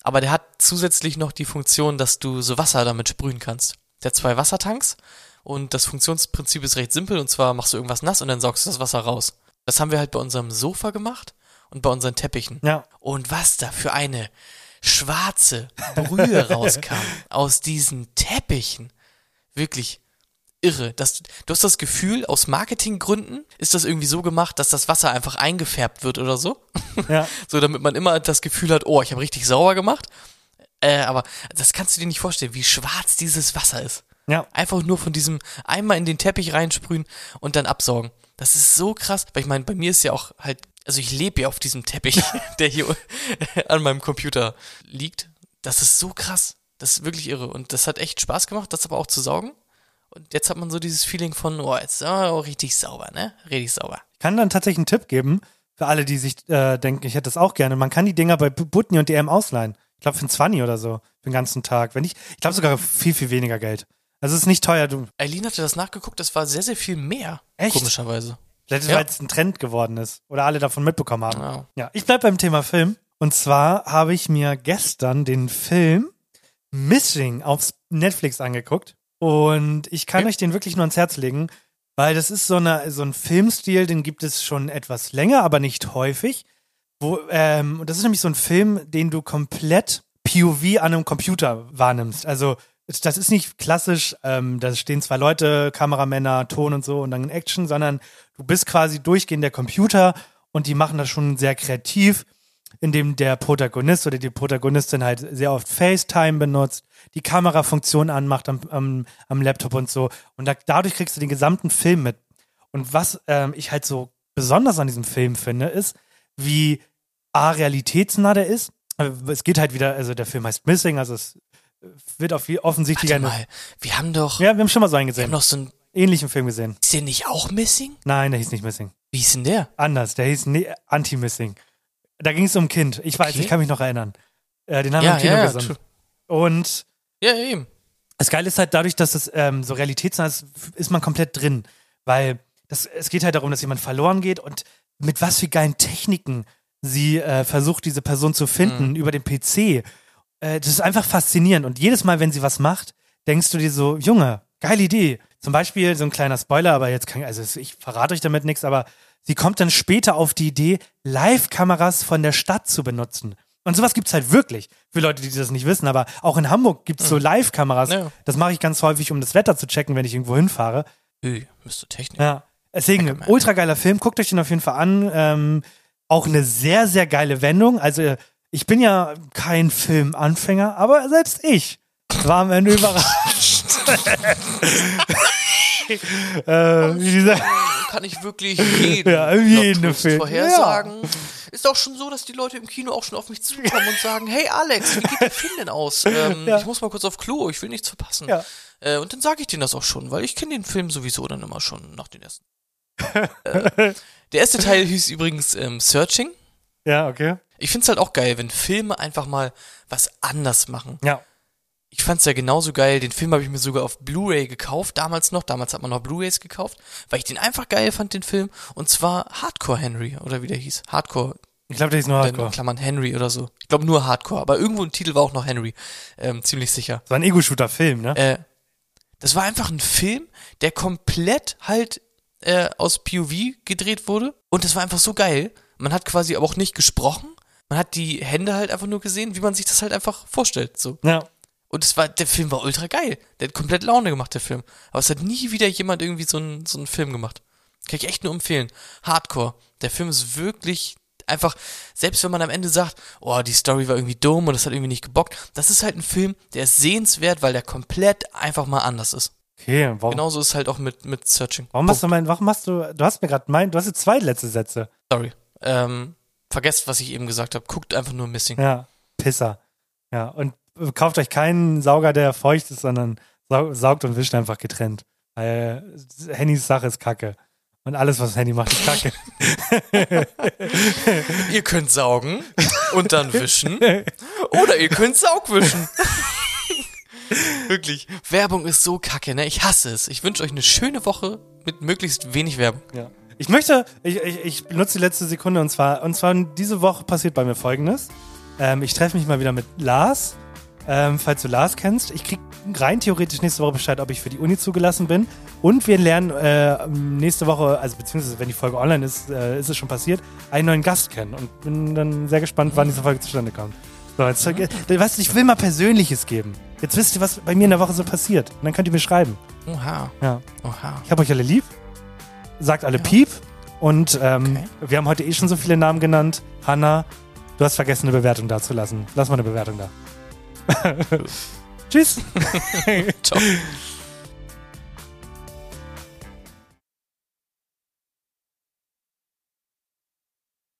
Speaker 9: Aber der hat zusätzlich noch die Funktion, dass du so Wasser damit sprühen kannst. Der hat zwei Wassertanks und das Funktionsprinzip ist recht simpel und zwar machst du irgendwas nass und dann saugst du das Wasser raus. Das haben wir halt bei unserem Sofa gemacht und bei unseren Teppichen.
Speaker 2: Ja.
Speaker 9: Und was da für eine schwarze Brühe rauskam aus diesen Teppichen. Wirklich irre. Das, du hast das Gefühl, aus Marketinggründen ist das irgendwie so gemacht, dass das Wasser einfach eingefärbt wird oder so.
Speaker 2: Ja.
Speaker 9: so, damit man immer das Gefühl hat, oh, ich habe richtig sauber gemacht. Äh, aber das kannst du dir nicht vorstellen, wie schwarz dieses Wasser ist.
Speaker 2: Ja.
Speaker 9: Einfach nur von diesem einmal in den Teppich reinsprühen und dann absaugen. Das ist so krass, weil ich meine, bei mir ist ja auch halt also ich lebe ja auf diesem Teppich, der hier an meinem Computer liegt. Das ist so krass. Das ist wirklich irre. Und das hat echt Spaß gemacht, das aber auch zu saugen. Und jetzt hat man so dieses Feeling von, oh, jetzt ist oh, richtig sauber, ne? Richtig sauber.
Speaker 2: Ich kann dann tatsächlich einen Tipp geben, für alle, die sich äh, denken, ich hätte das auch gerne. Man kann die Dinger bei Butni und DM ausleihen. Ich glaube für ein 20 oder so, für den ganzen Tag. Wenn ich, ich glaube sogar viel, viel weniger Geld. Also es ist nicht teuer. Du.
Speaker 9: Eileen hatte das nachgeguckt, das war sehr, sehr viel mehr.
Speaker 2: Echt?
Speaker 9: Komischerweise.
Speaker 2: Vielleicht, ja. weil es ein Trend geworden ist oder alle davon mitbekommen haben. Ja, ja ich bleibe beim Thema Film. Und zwar habe ich mir gestern den Film Missing auf Netflix angeguckt. Und ich kann okay. euch den wirklich nur ans Herz legen, weil das ist so, eine, so ein Filmstil, den gibt es schon etwas länger, aber nicht häufig. Wo, ähm, das ist nämlich so ein Film, den du komplett POV an einem Computer wahrnimmst. Also das ist nicht klassisch, ähm, da stehen zwei Leute, Kameramänner, Ton und so und dann Action, sondern du bist quasi durchgehend der Computer und die machen das schon sehr kreativ. in dem der Protagonist oder die Protagonistin halt sehr oft FaceTime benutzt, die Kamerafunktion anmacht am, am, am Laptop und so. Und da, dadurch kriegst du den gesamten Film mit. Und was ähm, ich halt so besonders an diesem Film finde, ist, wie A, realitätsnah der ist. Äh, Es geht halt wieder, also der Film heißt Missing, also es wird auf offensichtlich
Speaker 9: Warte
Speaker 2: eine.
Speaker 9: mal, wir haben doch,
Speaker 2: Ja, wir haben schon mal so einen
Speaker 9: wir
Speaker 2: gesehen.
Speaker 9: haben noch so ein,
Speaker 2: Ähnlichen Film gesehen.
Speaker 9: ist der nicht auch Missing?
Speaker 2: Nein, der hieß nicht Missing.
Speaker 9: Wie ist denn der?
Speaker 2: Anders, der hieß nee, Anti-Missing. Da ging es um ein Kind. Ich weiß,
Speaker 9: Okay.
Speaker 2: ich kann mich noch erinnern. Äh, den haben
Speaker 9: Ja,
Speaker 2: wir im Kino
Speaker 9: ja, ja,
Speaker 2: gesehen. Und
Speaker 9: Ja, eben.
Speaker 2: das Geile ist halt dadurch, dass es ähm, so realitätsnah ist, ist man komplett drin. Weil das, es geht halt darum, dass jemand verloren geht und mit was für geilen Techniken sie äh, versucht, diese Person zu finden
Speaker 9: Mhm.
Speaker 2: über den PC. Äh, das ist einfach faszinierend. Und jedes Mal, wenn sie was macht, denkst du dir so, Junge, geile Idee. Zum Beispiel so ein kleiner Spoiler, aber jetzt kann also ich verrate euch damit nichts, aber sie kommt dann später auf die Idee, Live-Kameras von der Stadt zu benutzen. Und sowas gibt's halt wirklich. Für Leute, die das nicht wissen, aber auch in Hamburg gibt's so Live-Kameras.
Speaker 9: Ja.
Speaker 2: Das mache ich ganz häufig, um das Wetter zu checken, wenn ich irgendwo hinfahre.
Speaker 9: Ui, müsste Technik.
Speaker 2: Ja. Deswegen, ultra geiler Film, guckt euch den auf jeden Fall an. Ähm, auch eine sehr, sehr geile Wendung. Also, ich bin ja kein Filmanfänger, aber selbst ich war am Ende überrascht. äh, wie dieser,
Speaker 9: Kann ich wirklich jeden
Speaker 2: Ja, jeden Film.
Speaker 9: vorhersagen. Ist auch schon so, dass die Leute im Kino auch schon auf mich zukommen und sagen, hey Alex, wie geht der Film denn aus? Ähm,
Speaker 2: Ja.
Speaker 9: Ich muss mal kurz auf Klo, ich will nichts verpassen.
Speaker 2: Ja.
Speaker 9: Äh, und dann sage ich denen das auch schon, weil ich kenne den Film sowieso dann immer schon nach den ersten. äh, der erste Teil hieß übrigens ähm, Searching.
Speaker 2: ja, okay.
Speaker 9: Ich find's halt auch geil, wenn Filme einfach mal was anders machen.
Speaker 2: Ja.
Speaker 9: Ich fand's ja genauso geil. Den Film habe ich mir sogar auf Blu-ray gekauft, damals noch. Damals hat man noch Blu-rays gekauft, weil ich den einfach geil fand, den Film. Und zwar Hardcore Henry, oder wie der hieß. Hardcore.
Speaker 2: Ich glaube, der ist nur Hardcore.
Speaker 9: in Klammern Henry oder so. Ich glaube nur Hardcore, aber irgendwo im Titel war auch noch Henry. Ähm, ziemlich sicher.
Speaker 2: Das war ein Ego-Shooter-Film, ne?
Speaker 9: Äh, das war einfach ein Film, der komplett halt äh, aus POV gedreht wurde. Und das war einfach so geil. Man hat quasi aber auch nicht gesprochen. Man hat die Hände halt einfach nur gesehen, wie man sich das halt einfach vorstellt. So.
Speaker 2: Ja.
Speaker 9: Und es war, der Film war ultra geil. Der hat komplett Laune gemacht, der Film. Aber es hat nie wieder jemand irgendwie so einen, so einen Film gemacht. Kann ich echt nur empfehlen. Hardcore. Der Film ist wirklich einfach, selbst wenn man am Ende sagt, oh, die Story war irgendwie dumm und das hat irgendwie nicht gebockt, das ist halt ein Film, der ist sehenswert, weil der komplett einfach mal anders ist.
Speaker 2: Okay, warum,
Speaker 9: Genauso ist halt auch mit, mit Searching.
Speaker 2: warum hast du mein, warum hast du, du hast mir gerade mein, du hast jetzt zwei letzte Sätze.
Speaker 9: Sorry. Ähm, vergesst, was ich eben gesagt habe. Guckt einfach nur Missing.
Speaker 2: Ja, Pisser. Ja, und kauft euch keinen Sauger, der feucht ist, sondern sau saugt und wischt einfach getrennt. Weil Hennys Sache ist Kacke. Und alles, was Henny macht, ist Kacke.
Speaker 9: Ihr könnt saugen und dann wischen. Oder ihr könnt Saugwischen. Wirklich. Werbung ist so kacke, ne? Ich hasse es. Ich wünsche euch eine schöne Woche mit möglichst wenig Werbung.
Speaker 2: Ja. Ich möchte, ich, ich, ich benutze die letzte Sekunde und zwar, und zwar diese Woche passiert bei mir folgendes. Ähm, ich treffe mich mal wieder mit Lars. Ähm, falls du Lars kennst, ich krieg rein theoretisch nächste Woche Bescheid, ob ich für die Uni zugelassen bin. Und wir lernen äh, nächste Woche, also beziehungsweise wenn die Folge online ist, äh, ist es schon passiert, einen neuen Gast kennen. Und bin dann sehr gespannt, wann diese Folge zustande kommt. So, jetzt, äh, weißt du, ich will mal Persönliches geben. Jetzt wisst ihr, was bei mir in der Woche so passiert. Und dann könnt ihr mir schreiben.
Speaker 9: Oha.
Speaker 2: Ja.
Speaker 9: Oha.
Speaker 2: Ich habe euch alle lieb. Sagt alle Piep. Und ähm, wir haben heute eh schon so viele Namen genannt. Hanna, du hast vergessen, eine Bewertung dazulassen. Lass mal eine Bewertung da. Tschüss.
Speaker 9: Ciao.